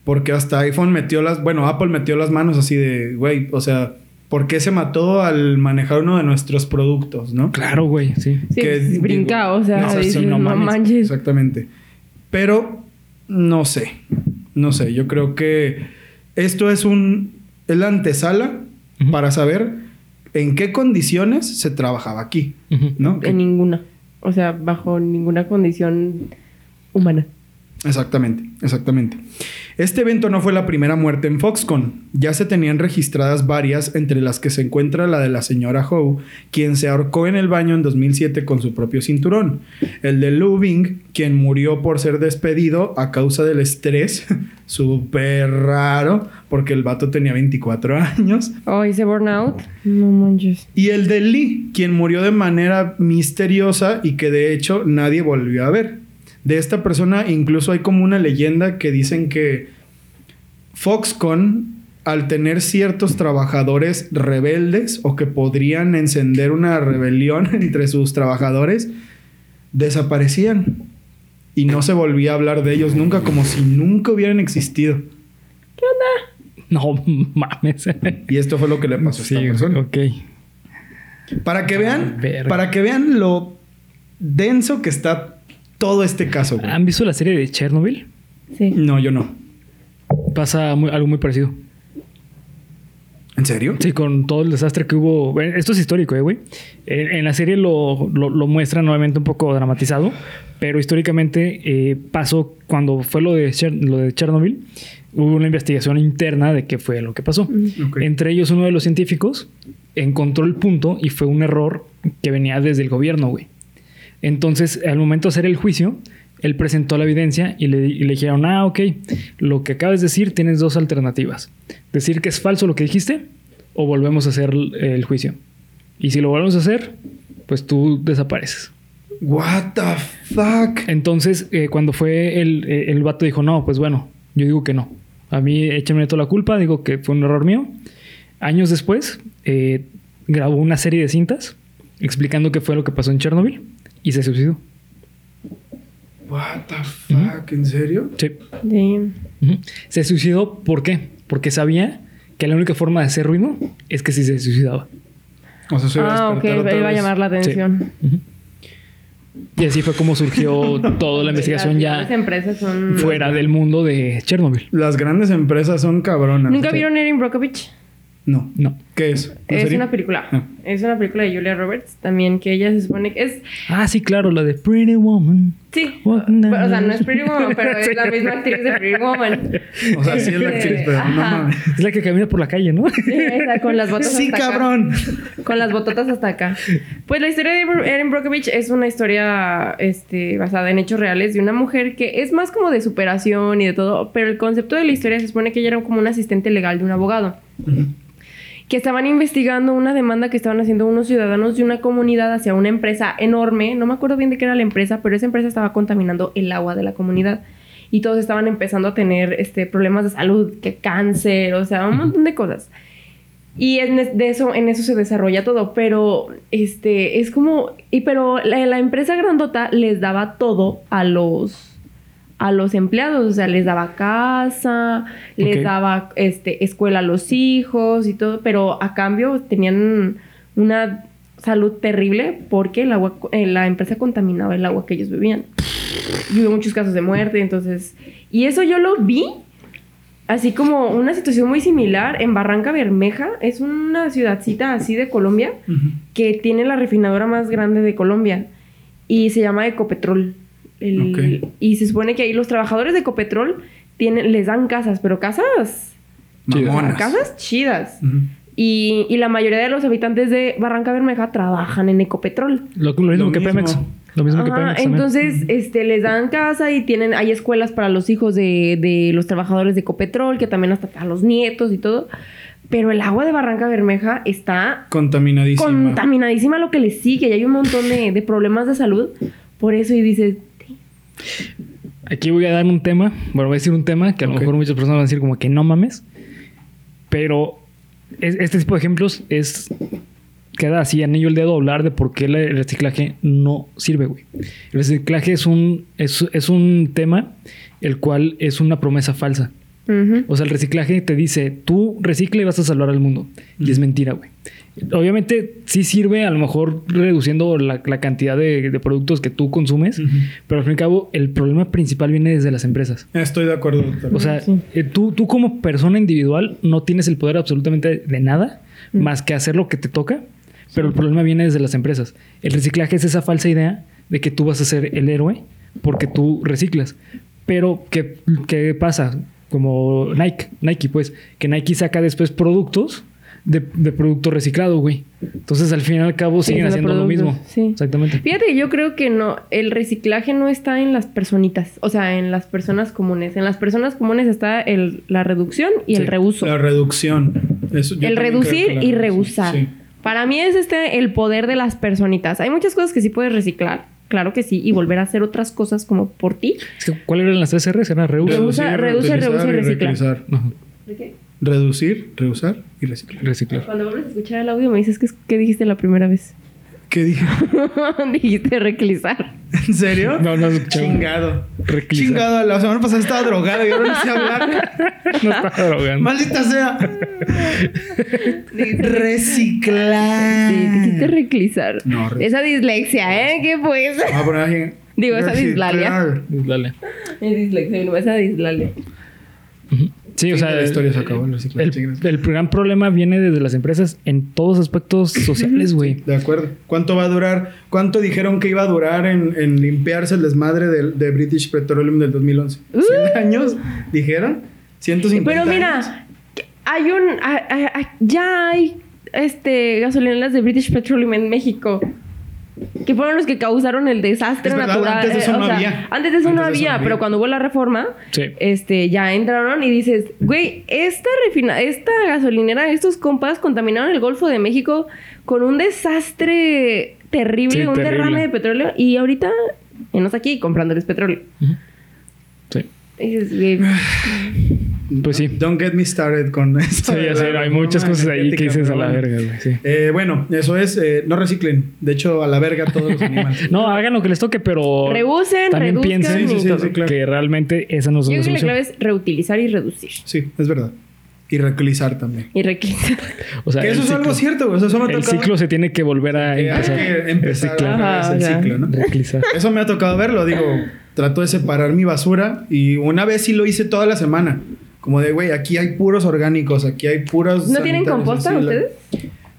S3: porque hasta iPhone metió las, bueno, Apple metió las manos así de, güey, o sea, ¿por qué se mató al manejar uno de nuestros productos, no?
S1: Claro, güey, sí.
S4: Sí,
S3: Que digo,
S4: brinca, o sea,
S3: no, sí,
S4: dices,
S1: no
S4: no,
S1: mames.
S4: manches.
S3: Exactamente. Pero no sé, no sé, yo creo que esto es un, es la antesala para saber en qué condiciones se trabajaba aquí. ¿no? Que-
S4: En ninguna. O sea, bajo ninguna condición humana.
S3: Exactamente, exactamente. Este evento no fue la primera muerte en Foxconn. Ya se tenían registradas varias, entre las que se encuentra la de la señora Howe, quien se ahorcó en el baño en 2007 con su propio cinturón. El de Lubing, quien murió por ser despedido a causa del estrés. Súper raro, porque el vato tenía 24 años.
S4: Oh, ese burnout. No manches.
S3: Y el de Lee, quien murió de manera misteriosa y que de hecho nadie volvió a ver. De esta persona incluso hay como una leyenda que dicen que Foxconn, al tener ciertos trabajadores rebeldes o que podrían encender una rebelión entre sus trabajadores, desaparecían. Y no se volvía a hablar de ellos nunca, como si nunca hubieran existido.
S1: No mames.
S3: Y esto fue lo que le pasó a esta
S1: Sí,
S3: persona.
S1: ok.
S3: Para que vean, para que vean lo denso que está todo este caso. güey.
S1: ¿Han visto la serie de Chernobyl?
S4: Sí.
S3: No, yo no.
S1: Pasa muy- algo muy parecido.
S3: ¿En serio?
S1: Sí, con todo el desastre que hubo. Esto es histórico, ¿eh, güey? En, en la serie lo, lo, lo muestran nuevamente un poco dramatizado, pero históricamente eh, pasó cuando fue lo de, Cher- lo de Chernobyl. Hubo una investigación interna de qué fue lo que pasó. Entre ellos, uno de los científicos encontró el punto y fue un error que venía desde el gobierno, güey. Entonces, al momento de hacer el juicio, él presentó la evidencia y le, y le dijeron, ah, ok, lo que acabas de decir tienes dos alternativas. Decir que es falso lo que dijiste o volvemos a hacer el, juicio. Y si lo volvemos a hacer, pues tú desapareces.
S3: What the fuck?
S1: Entonces, eh, cuando fue el, eh, el vato dijo, no, pues bueno, yo digo que no. A mí échame toda la culpa, digo que fue un error mío. Años después, eh, grabó una serie de cintas explicando qué fue lo que pasó en Chernobyl y se suicidó.
S3: What the fuck? ¿En serio?
S1: Sí.
S4: Sí.
S1: Se suicidó, ¿por qué? Porque sabía que la única forma de hacer ruido es que si se suicidaba.
S3: O sea, se iba a
S4: Ah, ok,
S3: despertar otra
S4: iba a llamar la atención.
S1: Y así fue como surgió toda la investigación
S4: Las
S1: ya
S4: empresas son...
S1: fuera del mundo de Chernobyl.
S3: Las grandes empresas son cabronas.
S4: ¿Nunca vieron Erin Brockovich?
S3: No.
S1: No.
S3: ¿Qué es? ¿Una
S4: Es
S3: serie?
S4: una película.
S3: Ah.
S4: Es una película de Julia Roberts. También que ella se supone que es...
S1: Ah, sí, claro, la de Pretty Woman.
S4: Sí. O sea, no es Pretty Woman, pero es la misma actriz de Pretty Woman.
S3: O sea, sí es la actriz, pero no mames.
S1: Es la que camina por la calle, ¿no?
S4: Sí, esa, con las botas
S3: Sí,
S4: hasta acá.
S3: cabrón.
S4: Con las bototas hasta acá. Pues la historia de Erin Brockovich es una historia este, basada en hechos reales de una mujer que es más como de superación y de todo, pero el concepto de la historia se supone que ella era como un asistente legal de un abogado. Que estaban investigando una demanda que estaban haciendo unos ciudadanos de una comunidad hacia una empresa enorme. No me acuerdo bien de qué era la empresa, pero esa empresa estaba contaminando el agua de la comunidad. Y todos estaban empezando a tener este, problemas de salud, que cáncer, o sea, un montón de cosas. Y en de eso, en eso se desarrolla todo, pero este es como, y pero la, la empresa grandota les daba todo a los a los empleados, o sea, les daba casa, les daba este escuela a los hijos y todo, pero a cambio tenían una salud terrible porque el agua, eh, la empresa contaminaba el agua que ellos bebían. Y hubo muchos casos de muerte, entonces, y eso yo lo vi Así como una situación muy similar en Barranca Bermeja, es una ciudadcita así de Colombia que tiene la refinadora más grande de Colombia y se llama Ecopetrol. El-
S3: Ok.
S4: Y se supone que ahí los trabajadores de Ecopetrol tienen, les dan casas, pero casas,
S1: Chidas.
S3: Mamonas.
S4: casas chidas.
S3: Ujú.
S4: Y, y la mayoría de los habitantes de Barranca Bermeja trabajan en Ecopetrol.
S1: Lo, lo mismo
S3: Lo
S1: que
S3: mismo.
S1: Pemex. Lo mismo que
S4: Ajá,
S1: Pemex. también.
S4: entonces, este, les dan casa y tienen, hay escuelas para los hijos de, de los trabajadores de Ecopetrol, que también hasta a los nietos y todo. Pero el agua de Barranca Bermeja está
S3: Contaminadísima.
S4: contaminadísima lo que le sigue y hay un montón de, de problemas de salud. Por eso, y dices,
S1: Aquí voy a dar un tema. Bueno, voy a decir un tema que a lo mejor muchas personas van a decir como que no mames. Pero es- este tipo de ejemplos es... Queda así anillo el dedo hablar de por qué el reciclaje no sirve, güey. El reciclaje es un, es, es un tema el cual es una promesa falsa. O sea, el reciclaje te dice, tú recicla y vas a salvar al mundo. Y es mentira, güey. Obviamente sí sirve a lo mejor reduciendo la, la cantidad de, de productos que tú consumes, pero al fin y al cabo el problema principal viene desde las empresas.
S3: Estoy de acuerdo, doctor.
S1: O sea,
S4: Sí.
S1: eh, tú, tú como persona individual no tienes el poder absolutamente de nada más que hacer lo que te toca, pero el problema viene desde las empresas. El reciclaje es esa falsa idea de que tú vas a ser el héroe porque tú reciclas. Pero, ¿qué, qué pasa? Como Nike, Nike, pues, que Nike saca después productos de, de producto reciclado, güey. Entonces, al fin y al cabo,
S4: Sí,
S1: siguen
S4: de
S1: haciendo lo mismo.
S4: sí.
S1: Exactamente.
S4: Fíjate que yo creo que no, el reciclaje no está en las personitas, o sea, en las personas comunes. En las personas comunes está el, la reducción y el reuso.
S3: La reducción. Eso, yo
S4: el reducir y reusar.
S3: sí.
S4: Para mí es este el poder de las personitas. Hay muchas cosas que sí puedes reciclar, claro que sí, y volver a hacer otras cosas como por ti.
S1: Es que, ¿Cuáles eran las tres R's? Era reus.
S4: Reusa, reusa,
S3: reutilizar
S4: reusa y reciclar.
S3: reusar.
S1: Ajá.
S3: Reducir, reusar y reciclar.
S1: Reciclar.
S4: Cuando vuelves a escuchar el audio me dices que, qué dijiste la primera vez.
S3: ¿Qué dije?
S4: dijiste reclizar.
S3: ¿En serio?
S1: No, no escuché.
S3: Chingado.
S1: Reclizar.
S3: Chingado. La semana pasada estaba drogado y ahora no sé hablar.
S1: No estaba drogando.
S3: Maldita sea. Reciclar.
S4: Sí, dijiste reclizar.
S3: No, re-
S4: Esa dislexia, ¿eh? ¿Qué pues?
S3: Voy a poner aquí.
S4: Digo, esa dislalia.
S3: Reciclar.
S1: Dale.
S4: Es dislexia, no esa dislalia.
S1: Sí, o sea,
S3: la historia se acabó el
S1: gran problema viene desde las empresas en todos aspectos sociales, güey.
S3: De acuerdo. ¿Cuánto va a durar? ¿Cuánto dijeron que iba a durar en, en limpiarse el desmadre del- de, British Petroleum del 2011? ¿100 años? ¿Dijeron? ¿150
S4: Pero
S3: años?
S4: mira, hay un. a- a- a- ya hay este, gasolineras de British Petroleum en México. Que fueron los que causaron el desastre
S3: Es verdad,
S4: natural.
S3: antes de eso
S4: eh, o
S3: no
S4: sea,
S3: había.
S4: Antes de eso no
S3: eso
S4: había,
S3: no
S4: pero cuando hubo la reforma,
S1: Sí.
S4: este, ya entraron y dices, güey, esta refina, esta gasolinera, estos compas contaminaron el Golfo de México con un desastre terrible,
S1: Sí,
S4: un
S1: terrible.
S4: derrame de petróleo, y ahorita enos aquí comprándoles petróleo.
S1: Sí.
S4: Y dices, güey,
S1: Pues sí.
S3: Don't get me started con eso.
S1: Sí, ya sé, hay muchas cosas ahí que dices a la verga, güey. Sí.
S3: Eh, bueno, eso es, eh, no reciclen. De hecho, a la verga todos los animales.
S1: No, hagan lo que les toque, pero
S4: Reusen,
S1: también
S4: reduzcan
S1: piensen
S3: Sí, sí, sí, claro.
S1: que realmente esa no es
S4: Yo
S1: una
S4: creo que la clave es reutilizar y reducir.
S3: Sí, es verdad. Y reutilizar también.
S4: Y requisar.
S1: O sea,
S3: que eso es algo cierto, güey. O sea, eso me ha
S1: El
S3: tocado.
S1: ciclo se tiene que volver a
S3: que hay
S1: empezar.
S3: que empezar
S1: Reciclar.
S4: Ajá,
S3: el ciclo, ¿no?
S1: Reutilizar.
S3: Eso me ha tocado verlo, digo, trato de separar mi basura y una vez sí lo hice toda la semana. Como de, güey, aquí hay puros orgánicos, aquí hay puros...
S4: ¿No tienen composta
S3: así, la-
S4: ustedes?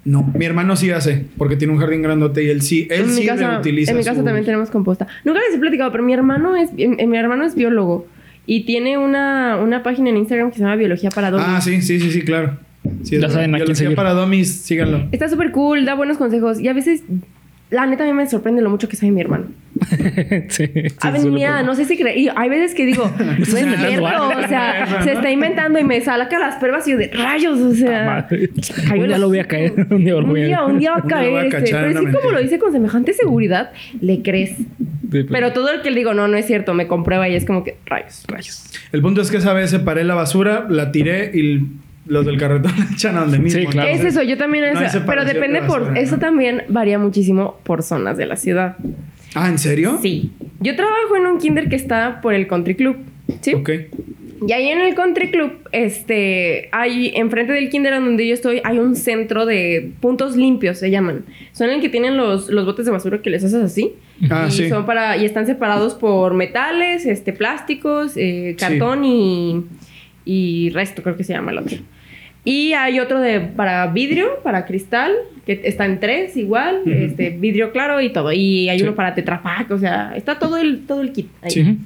S3: No, mi hermano sí hace, porque tiene un jardín grandote y él sí, él
S4: en
S3: sí
S4: mi casa,
S3: reutiliza
S4: en mi casa
S3: su-
S4: también tenemos composta. Nunca les he platicado, pero mi hermano es, em- mi hermano es biólogo y tiene una, una página en Instagram que se llama Biología para Domis.
S3: Ah, sí, sí, sí, sí, claro. Sí,
S1: Ya saben a quién
S3: Biología
S1: seguir.
S3: para domis, síganlo.
S4: Está súper cool, da buenos consejos y a veces, la neta, a mí me sorprende lo mucho que sabe mi hermano.
S1: sí, sí,
S4: A ver, mira, no sé si cree. Y hay veces que digo, no es cierto.
S1: algo.
S4: O sea, se está inventando y me saca las pruebas y yo de rayos. O sea,
S1: Madre.
S4: cayó
S1: Un día lo voy a caer. Un día lo
S4: Un
S1: voy a
S4: un día va a caer. este,
S3: cachar
S4: pero es que como lo dice con semejante seguridad, le crees.
S1: Sí, pues,
S4: Pero todo el que le digo, no, no es cierto, me comprueba y es como que rayos.
S1: Rayos.
S3: El punto es que esa vez separé la basura, la tiré y los del carretón echan a donde mismo.
S1: Sí, claro.
S4: Es eso, yo también
S3: No hay
S4: eso. pero depende
S3: de
S4: por. Eso también varía muchísimo por zonas de la ciudad.
S3: Ah, ¿en serio?
S4: Sí. Yo trabajo en un kinder que está por el country club. ¿Sí?
S3: Ok.
S4: Y ahí en el country club, este, hay, enfrente del kinder donde yo estoy, hay un centro de puntos limpios, se llaman. Son el que tienen los, los botes de basura que les haces así.
S3: Ah,
S4: y
S3: sí.
S4: son para, y están separados por metales, este, plásticos, eh, cartón y, y resto, creo que se llama el otro. Y hay otro de para vidrio, para cristal, que está en tres igual,
S3: Ujú.
S4: este, vidrio claro y todo. Y hay
S3: Sí.
S4: uno para tetrapack, o sea, está todo el, todo el kit ahí.
S3: Sí.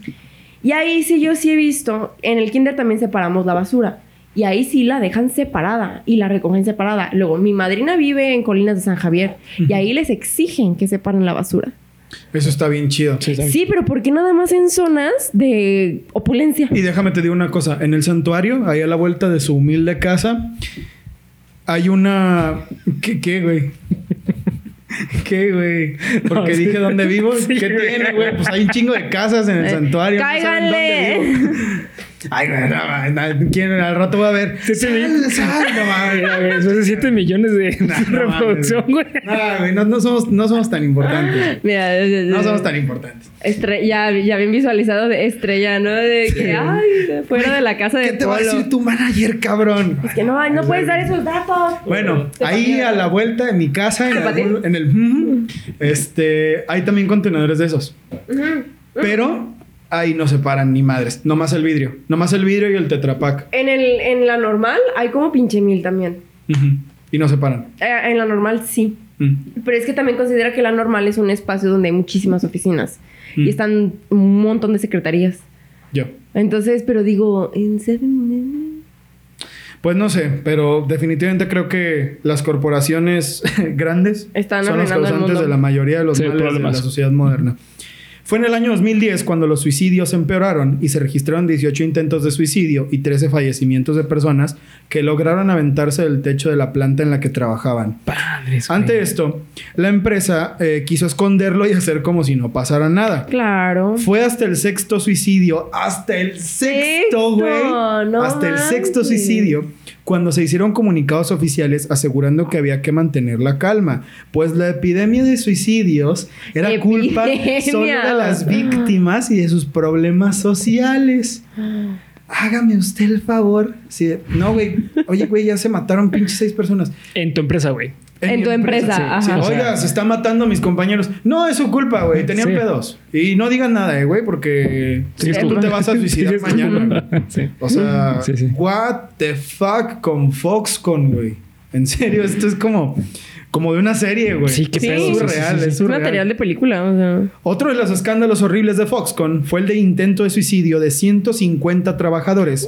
S4: Y ahí sí yo sí he visto, en el kinder también separamos la basura. Y ahí sí la dejan separada y la recogen separada. Luego, mi madrina vive en Colinas de San Javier y ahí les exigen que separen la basura.
S3: Eso está bien chido.
S1: Sí, está bien.
S4: Sí, pero ¿por qué nada más en zonas de opulencia?
S3: Y déjame te digo una cosa. En el santuario, ahí a la vuelta de su humilde casa, hay una... ¿Qué, qué güey? ¿Qué, güey? Porque
S1: No, sí.
S3: dije dónde vivo.
S1: Sí,
S3: ¿Qué
S1: güey.
S3: tiene, güey? Pues hay un chingo de casas en el
S4: Eh,
S3: santuario. no saben
S4: cáiganle.
S3: dónde vivo. Ay, güey, no, no, ¿quién al rato va a ver? Sal, sal, no mames.
S1: Eso es 7 millones de reproducción, güey.
S3: No, güey, no, no somos, no somos tan importantes.
S4: Mira,
S3: No somos tan importantes.
S4: estre- ya, ya bien visualizado de estrella, ¿no? De que, ay, fuera de la casa de
S3: ¿Qué te va a decir tu manager, cabrón?
S4: Es que no, no puedes dar esos datos.
S3: Bueno, ahí a la vuelta de mi casa, en, el... Este, hay también contenedores de esos. Pero ahí no separan ni madres. Nomás el vidrio. Nomás el vidrio y el tetrapack.
S4: En, el, en la normal hay como pinche mil también.
S3: Y no separan.
S4: Eh, en la normal sí.
S3: Mm.
S4: Pero es que también considera que la normal es un espacio donde hay muchísimas oficinas.
S3: Mm.
S4: Y están un montón de secretarías.
S3: Yo.
S4: Entonces, pero digo, en Seven...
S3: Pues no sé, pero definitivamente creo que las corporaciones grandes
S4: Están
S3: son
S4: el
S3: causantes
S4: mundo.
S3: de la mayoría de los
S1: Sí,
S3: males de
S1: problemas.
S3: la sociedad moderna. Fue en el año 2010 cuando los suicidios empeoraron y se registraron 18 intentos de suicidio y 13 fallecimientos de personas que lograron aventarse del techo de la planta en la que trabajaban.
S1: Padres. güey.
S3: Ante esto, la empresa eh, quiso esconderlo y hacer como si no pasara nada.
S4: Claro.
S3: Fue hasta el sexto suicidio, hasta el sexto,
S4: Sexto,
S3: güey.
S4: no
S3: hasta el sexto suicidio, cuando se hicieron comunicados oficiales asegurando que había que mantener la calma, pues la epidemia de suicidios era culpa solo de las víctimas y de sus problemas sociales. Hágame usted el favor. Sí, no, güey. Oye, güey, ya se mataron pinches seis personas.
S1: En tu empresa, güey.
S4: En tu empresa, ajá.
S3: Sí,
S1: O sea-
S3: Oiga, se está matando a mis compañeros. No, es su culpa, güey. Tenían
S1: Sí.
S3: pedos. Y no digan nada, eh, güey, porque tú te vas a suicidar mañana. O sea,
S1: Sí, sí.
S3: what the fuck con Foxconn, güey. En serio, esto es como, como de una serie, güey.
S1: Sí,
S3: sea,
S1: pedo,
S3: Es surreal,
S1: sí, sí.
S3: es surreal.
S4: material de película, o sea.
S3: Otro de los escándalos horribles de Foxconn fue el de intento de suicidio de 150 trabajadores.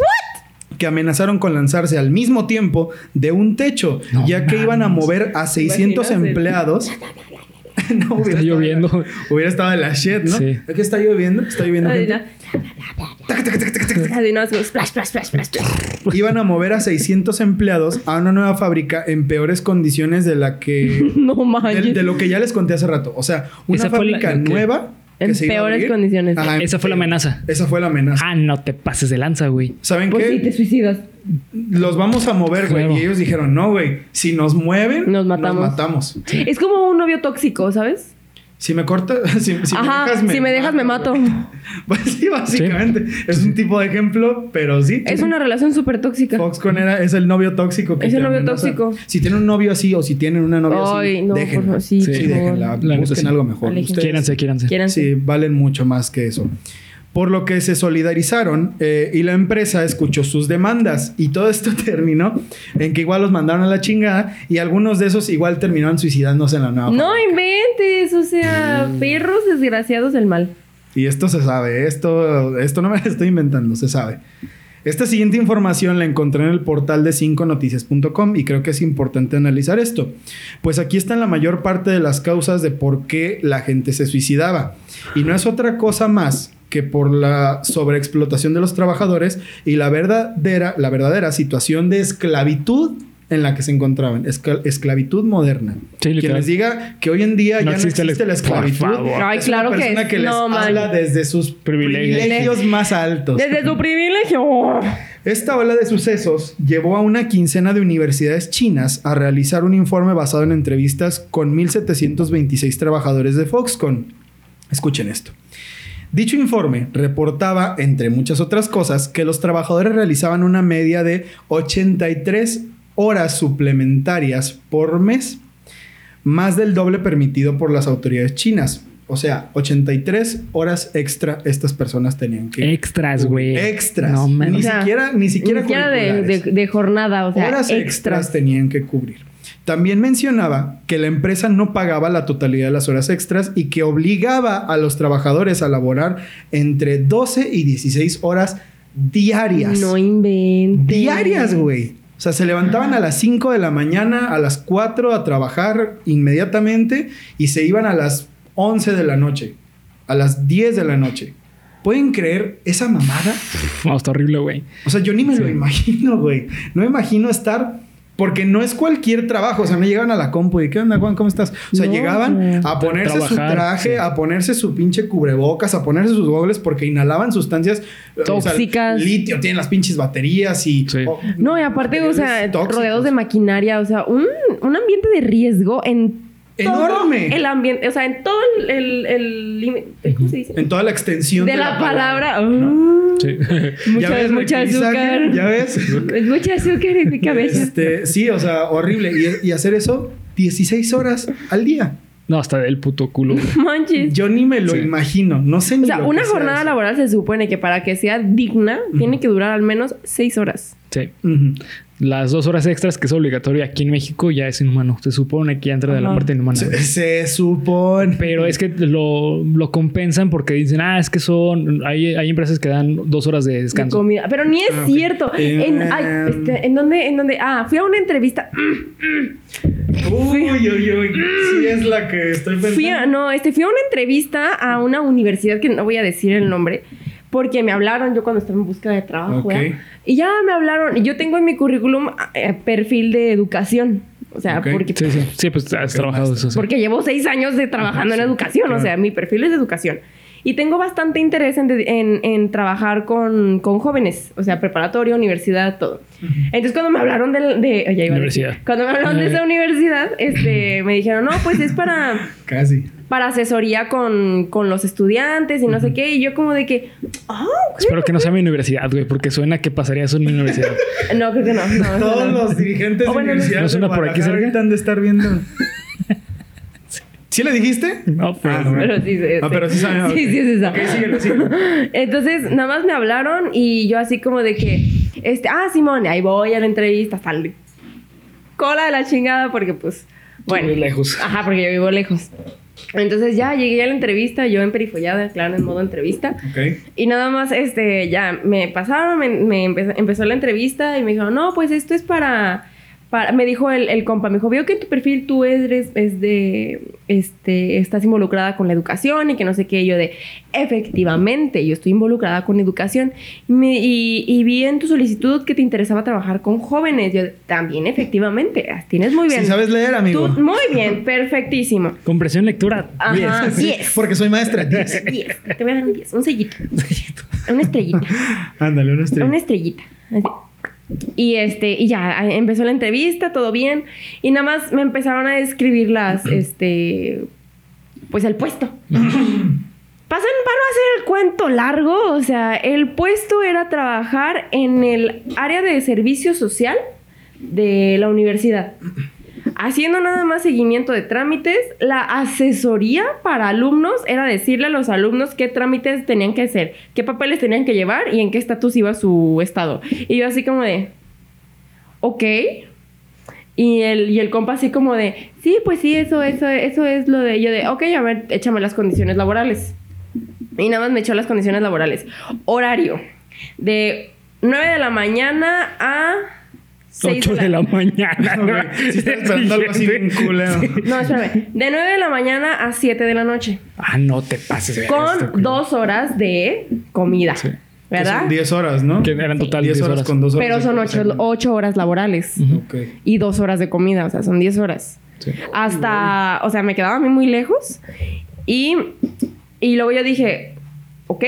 S3: Que amenazaron con lanzarse al mismo tiempo de un techo,
S1: No
S3: ya que iban a mover a 600
S4: Imaginas el-
S3: empleados. no, hubiera
S1: Está
S3: estado-
S1: lloviendo.
S3: Hubiera estado en la shit, ¿no?
S1: Sí.
S3: ¿Es que está lloviendo? Está lloviendo. Iban a mover a 600 empleados a una nueva fábrica en peores condiciones de la que
S4: No
S3: de, de lo que ya les conté hace rato. O sea, una
S1: la-
S3: fábrica nueva que
S4: En peores condiciones.
S3: Ajá, en
S1: Esa fue la amenaza.
S3: Esa fue la amenaza.
S1: Ah, no te pases de lanza, güey.
S3: ¿Saben
S4: Pues
S3: qué?
S4: sí, te suicidas.
S3: Los vamos a mover, güey.
S1: Claro.
S3: Y ellos dijeron, no, güey. Si nos mueven,
S4: Nos matamos.
S3: matamos.
S4: Es como un novio tóxico, ¿sabes?
S3: Si me cortas, si, si
S4: Ajá,
S3: me dejas, me
S4: si me dejas, me mato.
S3: Pues sí, básicamente. Es un tipo de ejemplo, pero sí.
S4: Es una relación súper tóxica.
S3: Foxconn era, es el novio tóxico que
S4: Es el novio
S3: amenaza.
S4: tóxico.
S3: Si tienen un novio así o si tienen una novia
S4: Ay,
S3: así,
S4: no, por
S3: déjenla.
S4: favor, sí,
S3: sí,
S1: por
S3: déjenla. Busquen
S1: sí.
S3: algo mejor.
S1: Quiéranse. Quiéranse.
S3: Sí, valen mucho más que eso. Por lo que se solidarizaron eh, y la empresa escuchó sus demandas. Y todo esto terminó en que igual los mandaron a la chingada y algunos de esos igual terminaron suicidándose en la nueva.
S4: No inventes, o sea, perros desgraciados del mal.
S3: Y esto se sabe, esto, esto no me lo estoy inventando, se sabe. Esta siguiente información la encontré en el portal de 5noticias.com y creo que es importante analizar esto. Pues aquí están la mayor parte de las causas de por qué la gente se suicidaba. Y no es otra cosa más que por la sobreexplotación de los trabajadores y la verdadera, la verdadera situación de esclavitud en la que se encontraban, Escla- esclavitud moderna.
S1: Sí,
S3: Quien les diga que hoy en día
S1: No
S3: ya
S1: existe
S3: no existe la esclavitud.
S4: Ay,
S3: es
S4: claro
S3: una
S4: que
S3: persona
S4: es.
S3: que les
S4: No,
S3: habla desde sus
S1: Privilegios.
S3: privilegios más altos.
S4: Desde su privilegio.
S3: Esta ola de sucesos llevó a una quincena de universidades chinas a realizar un informe basado en entrevistas con 1.726 trabajadores de Foxconn. Escuchen esto. Dicho informe reportaba, entre muchas otras cosas, que los trabajadores realizaban una media de 83 horas suplementarias por mes, más del doble permitido por las autoridades chinas. O sea, 83 horas extra estas personas tenían que
S1: Extras, güey.
S3: Extras.
S1: No
S3: ni
S1: mames.
S4: O sea,
S3: siquiera, ni siquiera,
S4: Ni siquiera de, de- de jornada, o sea,
S3: Horas extras.
S4: extras.
S3: tenían que cubrir. También mencionaba que la empresa no pagaba la totalidad de las horas extras y que obligaba a los trabajadores a laborar entre 12 y 16 horas diarias.
S4: No inventes.
S3: diarias, güey. O sea, se levantaban a las 5 de la mañana, a las 4 a trabajar inmediatamente y se iban a las 11 de la noche, a las 10 de la noche. ¿Pueden creer esa mamada?
S1: No, está horrible, güey.
S3: O sea, yo ni me lo imagino, güey. No me imagino estar. Porque no es cualquier trabajo. O sea, no llegaban a la compu y ¿qué onda, Juan? ¿Cómo estás? O sea,
S4: No.
S3: llegaban a ponerse su traje,
S1: sí.
S3: a ponerse su pinche cubrebocas, a ponerse sus goggles porque inhalaban sustancias eh, o sea,
S4: Tóxicas.
S3: litio, tienen las pinches baterías y.
S1: Sí.
S3: o-
S4: No, y aparte, o sea,
S3: tóxicos.
S4: rodeados de maquinaria, o sea, un, un ambiente de riesgo en
S3: Enorme.
S4: todo el ambiente, o sea, en todo el, el, ¿cómo se dice?
S3: En toda la extensión
S4: de, la, palabra. Uh,
S1: Sí.
S4: Mucha,
S3: ¿Ya ves,
S4: mucha azúcar.
S3: ¿Ya ves?
S4: Es mucha azúcar en mi cabeza.
S3: Este, sí, o sea, horrible. Y, y hacer eso 16 horas al día.
S1: no, hasta del puto culo.
S4: Manches.
S3: Yo ni me lo
S1: Sí.
S3: imagino. No sé ni
S4: o sea,
S3: lo
S4: una
S3: que
S4: jornada laboral se supone que para que sea digna tiene que durar al menos seis horas.
S1: Sí.
S3: Ujú.
S1: Las dos horas extras que es obligatorio aquí en México ya es inhumano. Se supone que ya entra de la
S4: Ajá.
S1: parte inhumana.
S3: Se, se supone.
S1: Pero es que lo, lo compensan porque dicen, ah, es que son. Hay, hay empresas que dan dos horas de
S4: de
S1: descanso.
S4: comida. Pero ni es
S3: Ah,
S4: cierto. En,
S3: Eh,
S4: ay, este, ¿en dónde? ¿En dónde? Ah, fui a una entrevista.
S3: Uy, uy, uy. Sí es la que estoy pensando.
S4: Fui a, no, este, fui a una entrevista a una universidad que no voy a decir el nombre. Porque me hablaron yo cuando estaba en búsqueda de trabajo.
S3: Ok.
S4: ¿verdad? Y ya me hablaron. Y yo tengo en mi currículum eh, perfil de educación. O sea,
S3: Ok.
S4: porque,
S1: Sí, sí. Sí, pues has trabajado eso. sí.
S4: porque llevo seis años de trabajando en
S3: Sí,
S4: educación.
S3: claro.
S4: O sea, mi perfil es de educación. Y tengo bastante interés en, de- en- en trabajar con, con jóvenes. O sea, preparatoria, universidad, todo. Entonces, cuando me hablaron de... oye, iba a decir,
S1: Universidad.
S4: Cuando me hablaron de esa universidad, este, me dijeron, no, pues es para
S3: Casi.
S4: Para asesoría con, con los estudiantes y no sé qué. Y yo como de que, ok.
S1: Espero que no sea mi universidad, güey, porque suena que pasaría eso en mi universidad.
S4: No, creo que no. no,
S3: Todos
S4: no.
S3: los dirigentes
S4: O bueno,
S3: de universidades
S1: ¿No suena
S3: de
S1: por aquí cerca?
S3: han de estar viendo. ¿Sí le dijiste?
S1: No, pues.
S3: Ah, no.
S4: Pero sí, sí,
S3: Ah, pero sí sabe, ok.
S4: Sí, sí, es esa.
S3: Ok, síguelo, síguelo.
S4: Entonces, nada más me hablaron y yo así como de que, este, ah, Simón, ahí voy a la entrevista, sale. Cola de la chingada porque pues, bueno.
S1: Muy lejos.
S4: Ajá, porque yo vivo lejos. Entonces ya llegué a la entrevista, yo en perifollada, claro, en modo entrevista. Y nada más, este, ya me pasaron, me, me empe- empezó la entrevista y me dijeron, no, pues esto es para, para me dijo el, el compa, me dijo, veo que en tu perfil tú eres, es de, este, estás involucrada con la educación y que no sé qué, yo de, efectivamente, yo estoy involucrada con educación. Y, me- y, y vi en tu solicitud que te interesaba trabajar con jóvenes. Yo, también, efectivamente, tienes muy bien.
S3: Sí sabes leer, amigo.
S4: Tú- muy bien, perfectísimo.
S1: Compresión lectura.
S4: Ajá,
S3: Sí,
S4: 10.
S3: Porque soy maestra.
S4: 10. Te voy a dar un 10, un sellito. Una estrellita.
S3: Ándale, una estrella.
S4: Una estrellita. así. Y este, y ya empezó la entrevista, todo bien. Y nada más me empezaron a describir las, este, pues el puesto. Pasan para no hacer el cuento largo, o sea, el puesto era trabajar en el área de servicio social de la universidad. Haciendo nada más seguimiento de trámites, la asesoría para alumnos era decirle a los alumnos qué trámites tenían que hacer, qué papeles tenían que llevar y en qué estatus iba su estado. Y yo así como de, ok. Y el, y el compa así como de, sí, pues sí, eso, eso, eso es lo de yo de, ok, a ver, échame las condiciones laborales. Y nada más me echó las condiciones laborales. Horario. De 9 de la mañana a 6
S1: 8 de la mañana.
S3: Güey, Si estás esperando algo así bien culero.
S4: No, espérame. De 9 de la mañana a 7 de la noche.
S1: Ah, no te pases. esto,
S4: Con
S1: güey.
S4: dos horas de comida.
S1: Sí.
S4: ¿Verdad?
S3: son 10 horas, ¿no?
S1: Que eran total
S3: 10
S1: 10
S3: horas,
S1: horas.
S3: con 2 horas.
S4: Pero son
S3: comida.
S4: 8, horas laborales.
S3: Ok.
S4: Y dos horas de comida. O sea, son 10 horas.
S1: Sí.
S4: Hasta, o sea, me quedaba a mí muy lejos. Y, y luego yo dije, ok,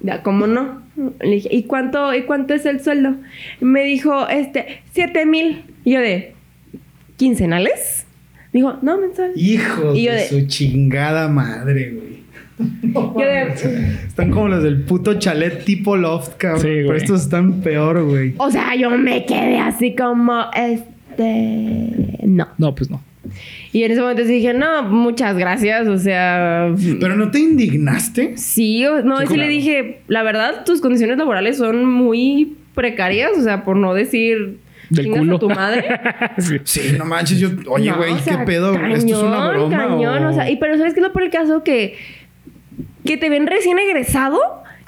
S4: ya, ¿cómo no? Le dije, ¿y cuánto, ¿y cuánto es el sueldo? Me dijo, este, 7 mil. Y yo de, ¿quincenales? Dijo, no, mensual.
S3: Hijos
S4: Y yo
S3: de
S4: de-
S3: su chingada madre, güey.
S4: Yo de,
S3: Están como los del puto chalet tipo loft, cabrón.
S1: Sí, güey.
S3: Pero estos están peor, güey.
S4: o sea, yo me quedé así como, este, no.
S1: No, pues no.
S4: Y en ese momento sí dije, no, muchas gracias, o sea...
S3: Pero no te indignaste.
S4: Sí, o- no,
S3: Sí,
S4: y sí le dije, la verdad, tus condiciones laborales son muy precarias, o sea, por no decir
S1: Del
S4: "Chingas
S1: culo.
S4: a tu madre.
S1: Sí.
S3: Sí, no manches, yo. Oye,
S4: No,
S3: güey, ¿qué pedo? ¿Esto es una
S4: cañón,
S3: broma?
S4: Cañón, o... sea, y pero ¿sabes qué es lo por el caso? Que, que te ven recién egresado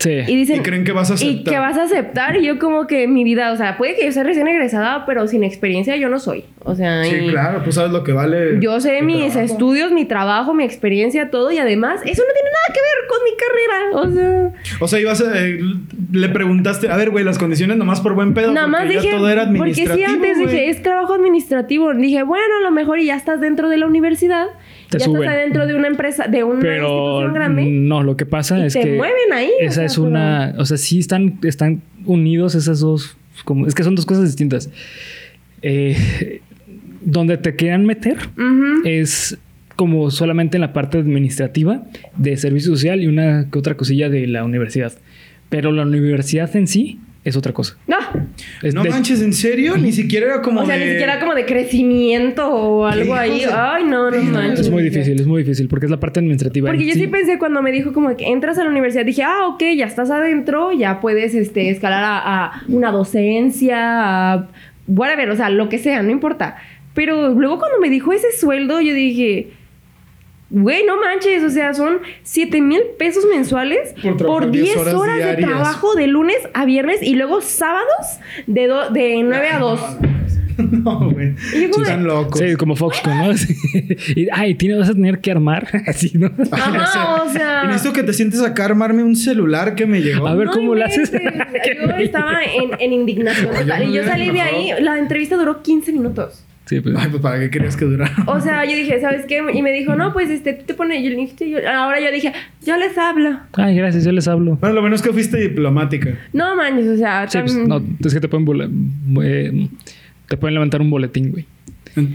S1: Sí.
S4: y dicen...
S3: Y creen que vas a
S4: Y
S3: aceptar.
S4: que vas a aceptar. Y yo como que mi vida, o sea, puede que yo sea recién egresada, pero sin experiencia yo no soy. O sea,
S3: Sí,
S4: y
S3: claro, pues sabes lo que vale.
S4: yo sé mis
S3: trabajo.
S4: estudios, mi trabajo, mi experiencia, todo. Y además, eso no tiene nada que ver con mi carrera. O sea...
S3: O sea, ibas a, eh, le preguntaste, a ver, güey, las condiciones nomás por buen pedo.
S4: Nada más
S3: porque ya
S4: dije,
S3: todo era
S4: porque
S3: administrativo.
S4: sí, antes
S3: güey.
S4: dije, es trabajo administrativo. Dije, bueno, a lo mejor y ya estás dentro de la universidad.
S1: Te
S4: ya
S1: suben.
S4: estás adentro de una empresa, de una
S1: Pero
S4: institución grande.
S1: no, lo que pasa
S4: Y
S1: es
S4: te
S1: que
S4: mueven ahí, o
S1: Esa
S4: sea,
S1: es una, o sea, sí están, están unidos esas dos, como, es que son dos cosas distintas. Eh, donde te quieran meter es como solamente en la parte administrativa de servicio social y una que otra cosilla de la universidad. Pero la universidad en sí es otra cosa.
S4: No.
S1: Es
S3: No
S1: de-
S3: manches, ¿en serio? Ni siquiera era como
S4: o sea,
S3: de...
S4: ni siquiera como de crecimiento o algo ahí.
S3: de
S4: Ay, no, no manches.
S1: Es muy difícil, es muy difícil porque es la parte administrativa.
S4: Porque yo
S1: sí.
S4: sí pensé cuando me dijo como que entras a la universidad, dije, ah, ok, ya estás adentro, ya puedes este, escalar a, a una docencia, a whatever, o sea, lo que sea, no importa. Pero luego cuando me dijo ese sueldo, yo dije, güey, no manches, o sea, son 7 mil pesos mensuales
S3: Por
S4: por,
S3: trabajar
S4: 10
S3: 10
S4: horas,
S3: horas
S4: de trabajo de lunes a viernes y luego sábados de, do- de 9 a 2.
S3: No, güey.
S4: Como
S3: Están locos.
S1: Sí, como Foxconn, ¿no? Sí. Y, ay, tienes, vas a tener que armar. Así, ¿no?
S4: Ajá, o sea...
S3: Y necesito que te sientes acá a armarme un celular que me llegó.
S1: A ver, ¿cómo le haces?
S4: Yo estaba en, en indignación
S3: me
S4: Y yo salí de ahí, la entrevista duró 15 minutos.
S1: Sí, pues.
S3: Ay, pues para qué querías que durara.
S4: O sea, yo dije, ¿sabes qué? Y me dijo, no, pues este, tú te pones. Yo le dije, yo- ahora yo dije, yo les hablo.
S1: Ay, gracias, yo les hablo.
S3: Bueno, lo bueno es que fuiste diplomática.
S4: No manches, o sea,
S1: Sí, pues, no, es que te pueden, eh, te pueden levantar un boletín, güey.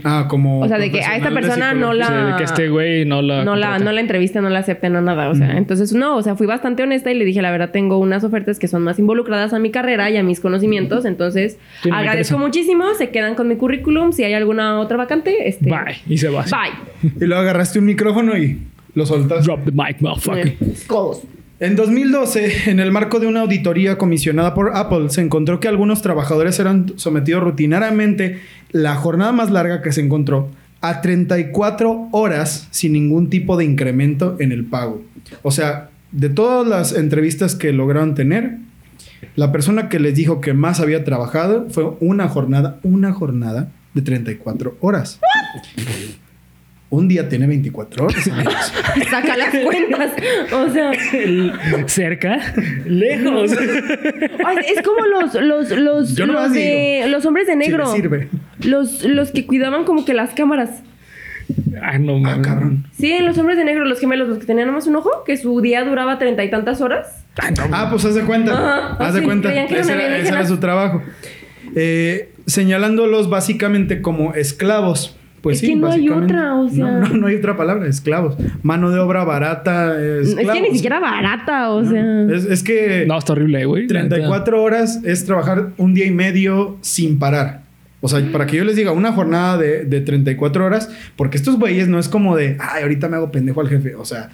S3: Ah, como.
S4: O sea, de que a esta persona no la-
S1: O sea, de que este güey no la.
S4: no la, no la entrevista, no la acepté, no nada. O sea, entonces no, o sea, fui bastante honesta y le dije, la verdad, tengo unas ofertas que son más involucradas a mi carrera y a mis conocimientos. Entonces,
S1: Sí,
S4: agradezco muchísimo. Se quedan con mi currículum. Si hay alguna otra vacante, este.
S1: Bye. Y se va.
S4: Bye.
S3: Y luego agarraste un micrófono y lo soltaste.
S1: Drop the mic, motherfucker.
S4: Eh, Codos.
S3: En 2012, en el marco de una auditoría comisionada por Apple, se encontró que algunos trabajadores eran sometidos rutinariamente, la jornada más larga que se encontró, a 34 horas sin ningún tipo de incremento en el pago. O sea, de todas las entrevistas que lograron tener, la persona que les dijo que más había trabajado fue una jornada, una jornada de 34 horas. Un día tiene 24 horas.
S4: Saca las cuentas. O sea,
S1: Cerca, lejos.
S4: ay, es como los, los, los,
S3: Yo
S4: los de los hombres de negro.
S3: sirve.
S4: Los, los que cuidaban como que las cámaras.
S1: Ay, no
S3: Ah, cabrón.
S4: Sí, los hombres de negro, los gemelos, los que tenían nomás un ojo, que su día duraba treinta y tantas horas.
S1: Ay, no,
S3: Ah, pues haz de cuenta.
S4: Ajá,
S3: haz de cuenta.
S4: que
S3: Ese era, ese era su trabajo. Eh, señalándolos básicamente como esclavos. Pues
S4: Es
S3: sí,
S4: que no hay otra, o sea.
S3: No, no, no hay otra palabra, esclavos. Mano de obra barata,
S4: Es que
S3: esclavos.
S4: ni siquiera barata, o
S3: No,
S4: sea.
S3: Es, es que
S1: No, está horrible, güey.
S3: 34 horas es trabajar un día y medio sin parar. O sea, para que yo les diga una jornada de, de 34 horas, porque estos güeyes no es como de, ay, ahorita me hago pendejo al jefe. O sea,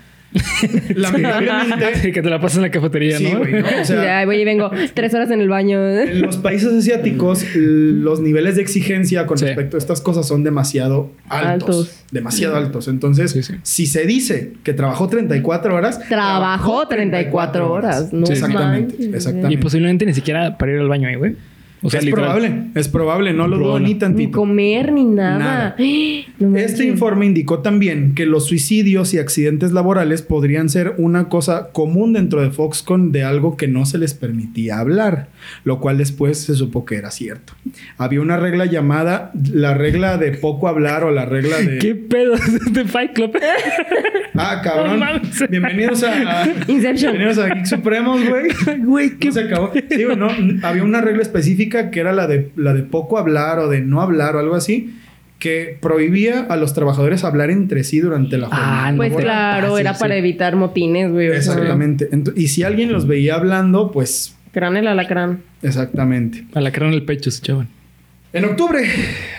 S3: lamentablemente.
S1: que te la pasas en la cafetería,
S3: Sí,
S1: ¿no?
S3: güey, ¿no? O sea,
S4: ay, voy y vengo tres horas en el baño.
S3: en los países asiáticos, los niveles de exigencia con
S1: Sí.
S3: respecto a estas cosas son demasiado altos.
S4: Altos.
S3: Demasiado altos. Entonces,
S1: Sí, sí.
S3: si se dice que trabajó 34 horas,
S4: Trabajó 34 horas. No
S1: Sí,
S3: exactamente, exactamente.
S1: Y posiblemente ni siquiera para ir al baño ahí, güey. O sea,
S3: es
S1: literal.
S3: probable, es probable, no lo dudo ni
S4: Ni
S3: tantito.
S4: comer ni nada.
S3: Nada.
S4: No manches.
S3: Este informe indicó también que los suicidios y accidentes laborales podrían ser una cosa común dentro de Foxconn de algo que no se les permitía hablar, lo cual después se supo que era cierto. Había una regla llamada la regla de poco hablar o la regla de...
S1: ¿Qué pedo de Fight Club?
S3: Ah, cabrón.
S1: No.
S3: Bienvenidos a...
S4: Inception.
S3: Bienvenidos a Geek Supremos, güey.
S1: Güey,
S3: No se acabó. Sí, no, había una regla específica que era la de, la de poco hablar o de no hablar o algo así, que prohibía a los trabajadores hablar entre sí durante la jornada.
S1: Ah, no,
S4: Pues claro,
S1: ah, sí,
S4: era
S1: sí.
S4: para evitar motines, güey.
S3: Exactamente. Y si alguien los veía hablando, pues
S4: Crán el alacrán.
S3: exactamente.
S1: A la cara en el pecho se echaban.
S3: En octubre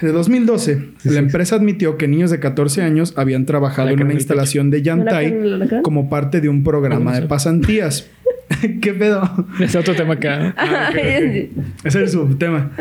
S3: de 2012,
S1: Sí,
S3: la
S1: sí.
S3: empresa admitió que niños de 14 años habían trabajado en
S1: Alacrán
S3: una
S1: en el
S3: instalación de
S4: ¿No era
S3: Yantai
S4: el alacrán?
S3: como parte de un programa
S1: ¿Cómo
S3: de pasantías. ¿Qué pedo?
S1: Es otro tema acá. ¿no?
S3: Ah. Ese es su tema.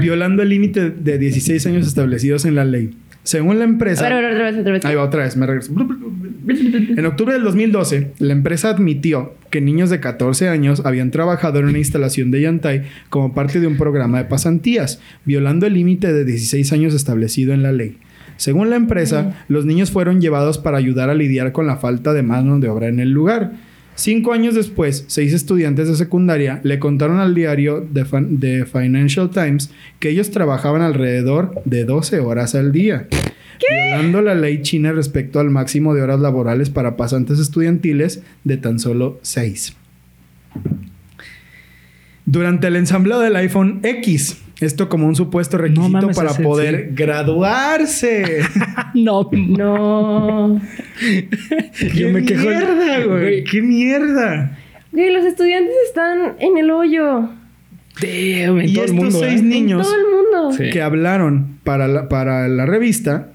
S3: Violando el límite de 16 años establecidos en la ley. Según la empresa...
S4: A ver, a ver, otra vez, otra vez.
S3: Ahí va otra vez, me regreso. En octubre del 2012, la empresa admitió que niños de 14 años habían trabajado en una instalación de Yantai como parte de un programa de pasantías, violando el límite de 16 años establecido en la ley. Según la empresa, los niños fueron llevados para ayudar a lidiar con la falta de mano de obra en el lugar. Cinco años después, seis estudiantes de secundaria le contaron al diario The, Fin- The Financial Times que ellos trabajaban alrededor de 12 horas al día, violando la ley china respecto al máximo de horas laborales para pasantes estudiantiles de tan solo 6. Durante el ensamblado del iPhone X, esto como un supuesto requisito
S1: mames,
S3: para poder
S1: sí.
S3: graduarse.
S1: No,
S4: No.
S3: ¡Qué
S1: me quejo-
S3: mierda, güey!
S1: Güey.
S3: ¡Qué mierda!
S4: Güey, los estudiantes están en el hoyo.
S1: Damn, en
S3: Y
S1: todo el
S3: estos
S1: mundo.
S3: seis
S1: ¿eh?
S3: niños
S4: todo el mundo.
S1: Sí.
S3: que hablaron para la, para la revista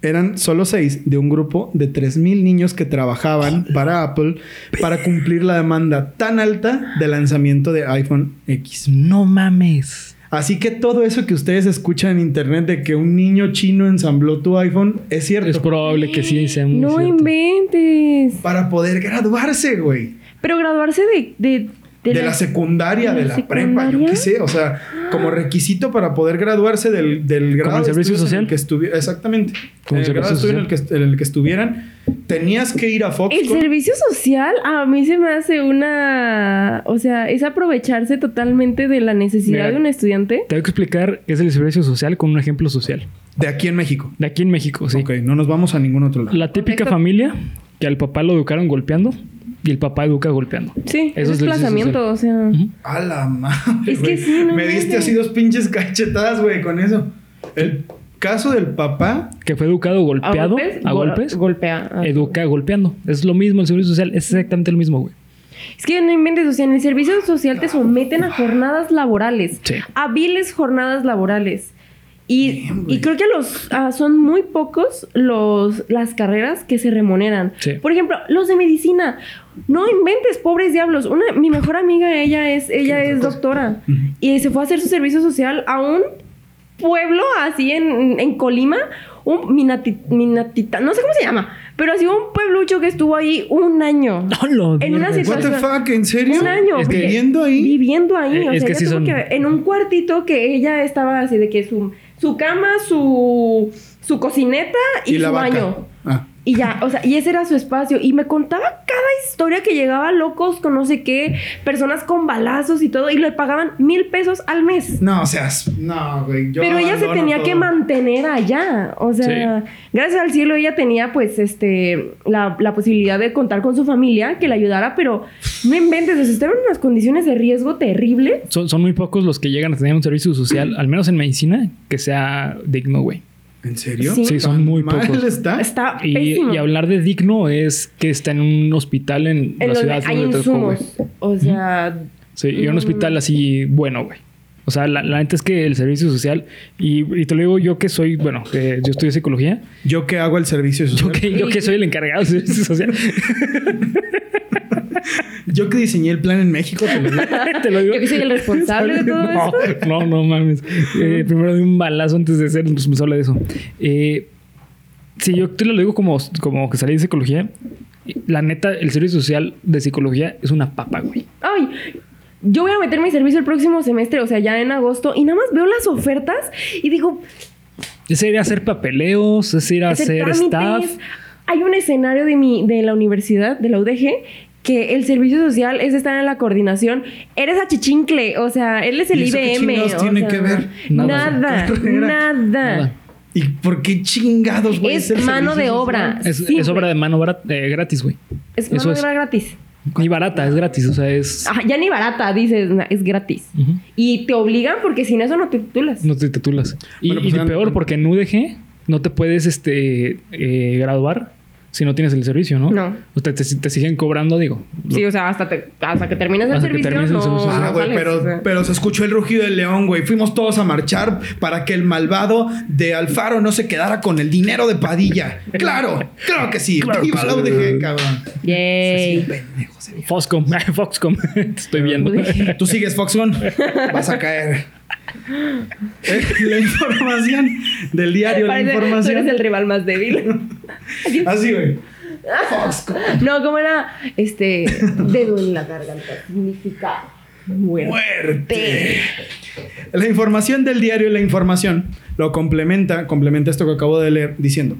S3: eran solo seis de un grupo de 3.000 niños que trabajaban para Apple para cumplir la demanda tan alta de lanzamiento de iPhone X.
S1: No mames.
S3: Así que todo eso que ustedes escuchan en internet de que un niño chino ensambló tu iPhone es cierto.
S1: Es probable que sí sea muy
S4: No
S1: cierto.
S4: inventes.
S3: para poder graduarse, güey.
S4: Pero graduarse de... De,
S3: De, la, secundaria, de
S4: de
S3: la, prepa, yo qué sé. O sea, como requisito para poder graduarse del, del grado
S1: el
S3: de
S1: servicio
S3: estudios en
S1: social?
S3: el que estuvi- Exactamente.
S1: Como el
S3: el grado en el, que, en el que estuvieran, tenías que ir a
S4: El
S3: Foxconn.
S4: servicio social a mí se me hace una... O sea, es aprovecharse totalmente de la necesidad
S1: Mira.
S4: de un estudiante.
S1: Te voy a explicar qué es el servicio social con un ejemplo social.
S3: De aquí en México.
S1: De aquí en México, sí.
S3: Ok, no nos vamos a ningún otro lado.
S1: La típica familia que al papá lo educaron golpeando y el papá educa golpeando.
S4: Sí,
S1: Eso
S4: es desplazamiento, o sea...
S3: A la madre.
S4: Es que sí, no
S3: Me diste así dos pinches cachetadas, güey, con eso. El caso del papá.
S1: Que fue educado golpeado a
S4: Gol-
S1: golpes,
S4: Golpea. ah.
S1: educa golpeando. Es lo mismo el servicio social, es exactamente lo mismo, güey.
S4: Es que no inventes, o sea, en el servicio social te someten a jornadas laborales.
S1: Sí.
S4: A viles jornadas laborales. Y,
S3: Bien,
S4: y creo que los ah, son muy pocos los las carreras que se remuneran.
S1: Sí.
S4: Por ejemplo, los de medicina. No inventes, pobres diablos. Una, mi mejor amiga, ella es, ella es doctora. Y se fue a hacer su servicio social a un pueblo así en, en Colima. Un Minati- Minatita, no sé cómo se llama, pero así un pueblucho que estuvo ahí un año. En una
S3: What the
S4: situación-
S3: fuck, ¿en serio?
S4: Un año.
S1: Es que-
S4: porque-
S3: ¿Viviendo ahí?
S4: Viviendo ahí.
S1: Eh,
S4: o
S1: es
S4: sea,
S1: que
S4: ella
S1: sí
S4: tuvo
S1: son-
S4: que- en un cuartito que ella estaba así de que su, su cama, su, su cocineta y, su baño.
S3: Ah.
S4: Y ya, o sea, y ese era su espacio. Y me contaba cada historia que llegaba locos con no sé qué, personas con balazos y todo, y le pagaban mil pesos al mes.
S3: No, o sea, no, güey. yo
S4: Pero ella se tenía que mantener allá. O sea, gracias al cielo ella tenía pues este la, la posibilidad de contar con su familia que la ayudara, pero no inventes, o sea, estaban en unas condiciones de riesgo terrible.
S1: Son, son muy pocos los que llegan a tener un servicio social, al menos en medicina, que sea digno, güey.
S3: ¿En serio?
S4: Sí.
S1: Sí, son
S3: ¿Tan
S1: muy
S3: mal
S1: pocos.
S3: está?
S4: Está
S1: Y,
S4: pésimo.
S1: y hablar de digno es que está en un hospital en,
S4: en
S1: la ciudad
S4: hay
S1: donde tocó.
S4: O sea,
S1: Sí, y un
S4: Mm.
S1: hospital así bueno, güey. O sea, la, la neta es que el servicio social, y, y te lo digo yo que soy, bueno, que yo estudio psicología,
S3: Yo que hago el servicio
S1: yo
S3: social.
S1: que, yo que soy el encargado del servicio social,
S3: Yo que diseñé el plan en México. te lo digo.
S1: te lo digo.
S4: Yo que soy el responsable de todo
S1: no,
S4: esto.
S1: No, no mames. Eh, primero di un balazo antes de ser responsable de eso. Eh, sí, yo te lo digo como, como que salí de psicología. La neta, el servicio social de psicología es una papa, güey.
S4: Ay, yo voy a meter mi servicio el próximo semestre, o sea, ya en agosto, y nada más veo las ofertas y digo,
S1: Es ir a hacer papeleos, es ir a hacer, staff.
S4: Hay un escenario de mi, de la universidad, de la UDG, que el servicio social es estar en la coordinación. Eres achichincle, o sea, él es el
S3: ¿Y eso
S4: IBM.
S3: chingados
S4: o
S3: tiene
S4: sea,
S3: que ver?
S1: Nada.
S4: Nada,
S3: Carrera.
S4: nada.
S1: Nada.
S3: ¿Y por qué chingados, güey?
S4: Es mano de obra.
S1: Es, obra de mano eh, gratis, güey.
S4: Es
S1: Eso
S4: mano de
S1: es.
S4: obra gratis.
S1: Ni barata, es gratis. O sea, es.
S4: Ajá, ya ni barata, dices, es gratis. Y te obligan porque sin eso no te titulas.
S1: No te titulas. Y,
S3: Bueno, pues,
S1: y
S3: hagan de
S1: peor, porque en UDG no te puedes este, eh, graduar si no tienes el servicio, ¿no?
S4: No.
S1: O te, te, siguen cobrando, digo.
S4: Sí, o sea, hasta, te- hasta que terminas el
S1: Hasta que
S4: servicio,
S1: termines el
S4: no,
S1: servicio.
S3: Ah,
S4: no
S3: güey, pero,
S4: o sea.
S3: pero se escuchó el rugido del león, güey. Fuimos todos a marchar para que el malvado de Alfaro no se quedara con el dinero de Padilla. Claro, claro que sí.
S1: Claro
S3: Viva la. UDG, cabrón.
S4: Yay.
S1: Foxcom, Foxcom, te estoy viendo.
S3: Tú sigues, Foxconn. Vas a caer. La información del diario, la
S4: Parece- Tú
S3: información.
S4: eres el rival más débil.
S3: Así, güey.
S4: No, ¿cómo era? Este, dedo en la garganta. Significa muerte.
S3: Muerte. La información del diario La Información lo complementa, complementa esto que acabo de leer diciendo.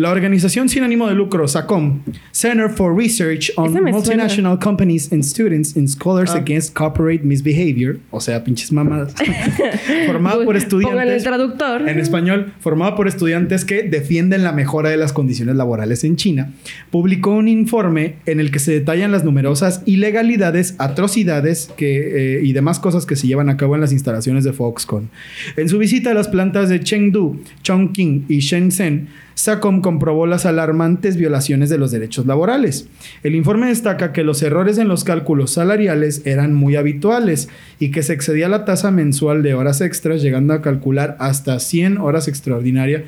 S3: La organización sin ánimo de lucro, SACOM, Center for Research on Multinational Companies and Students and Scholars
S4: Ah.
S3: Against Corporate Misbehavior, o sea, pinches mamadas, formada por
S4: el
S3: estudiantes
S4: traductor.
S3: en español, formada por estudiantes que defienden la mejora de las condiciones laborales en China, publicó un informe en el que se detallan las numerosas ilegalidades, atrocidades que, eh, y demás cosas que se llevan a cabo en las instalaciones de Foxconn. En su visita a las plantas de Chengdu, Chongqing y Shenzhen, SACOM comprobó las alarmantes violaciones de los derechos laborales. El informe destaca que los errores en los cálculos salariales eran muy habituales y que se excedía la tasa mensual de horas extras, llegando a calcular hasta 100 horas extraordinarias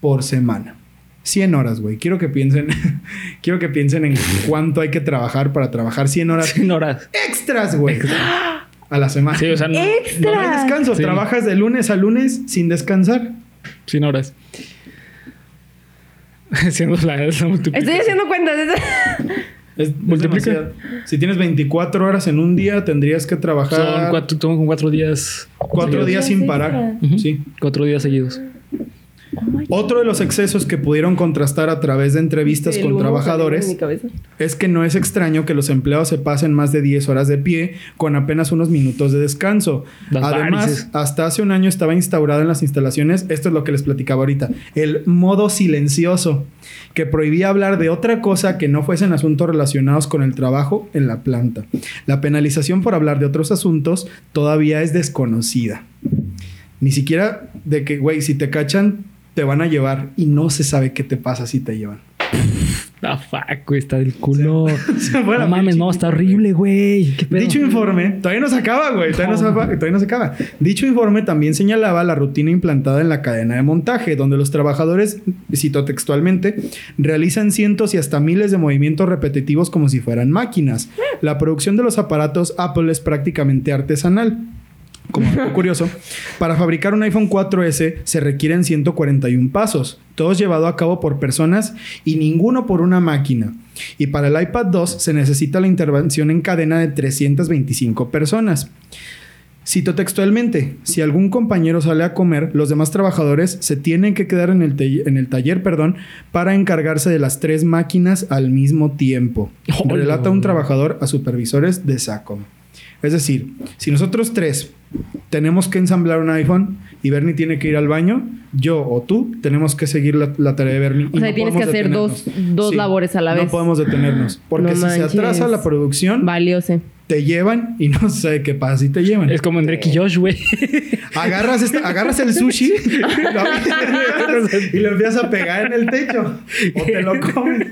S3: por semana. 100 horas, güey. Quiero que piensen, quiero que piensen en cuánto hay que trabajar para trabajar 100 horas
S1: 100 horas.
S3: extras, güey. A la semana.
S1: Sí, o sea, no,
S3: no hay
S4: ¡Extra!
S3: descanso.
S1: Sí.
S3: Trabajas de lunes a lunes sin descansar.
S1: 100 horas. Haciendo la, la multiplicación.
S4: Estoy haciendo cuentas.
S3: Es, es
S1: Multiplica.
S3: Si tienes 24 horas en un día, tendrías que trabajar
S1: Son cuatro, son cuatro días.
S3: cuatro
S1: seguidos.
S3: días sin parar. Sí.
S1: Cuatro días seguidos.
S3: Otro de los excesos que pudieron contrastar a través de entrevistas
S4: El
S3: con trabajadores es que no es extraño que los empleados se pasen más de 10 horas de pie con apenas unos minutos de descanso.
S1: Las
S3: Además,
S1: varices.
S3: hasta hace un año estaba instaurado en las instalaciones, esto es lo que les platicaba ahorita, el modo silencioso, que prohibía hablar de otra cosa que no fuesen asuntos relacionados con el trabajo en la planta. La penalización por hablar de otros asuntos todavía es desconocida. Ni siquiera de que, güey, si te cachan, te van a llevar y no se sabe qué te pasa si te llevan.
S1: Ah, fuck, güey, está del culo.
S3: Se
S1: no mames,
S3: pinche
S1: no, está horrible, güey. ¿Qué pedo?
S3: Dicho informe, todavía no se acaba, güey. Todavía, no se acaba, todavía no se acaba. Dicho informe también señalaba la rutina implantada en la cadena de montaje, donde los trabajadores, cito textualmente, realizan cientos y hasta miles de movimientos repetitivos como si fueran máquinas. La producción de los aparatos Apple es prácticamente artesanal. Como curioso, para fabricar un iPhone 4S se requieren 141 pasos, todos llevados a cabo por personas y ninguno por una máquina. Y para el iPad 2 se necesita la intervención en cadena de 325 personas. Cito textualmente, si algún compañero sale a comer, los demás trabajadores se tienen que quedar en el, taller- en el taller perdón, para encargarse de las tres máquinas al mismo tiempo. Relata un trabajador a supervisores de SACOM. Es decir, si nosotros tres tenemos que ensamblar un iPhone y Bernie tiene que ir al baño, yo o tú tenemos que seguir la, la tarea de Bernie.
S4: O
S3: y
S4: sea,
S3: no
S4: tienes que hacer dos- dos labores a la
S3: No
S4: vez.
S3: podemos detenernos. Porque
S4: No
S3: si se atrasa la producción,
S4: Valióse.
S3: te llevan y no sé qué pasa si te llevan.
S1: Es como en Drake y Josh, güey.
S3: Agarras, esta- agarras el sushi lo y lo empiezas a pegar en el techo. O te lo comes.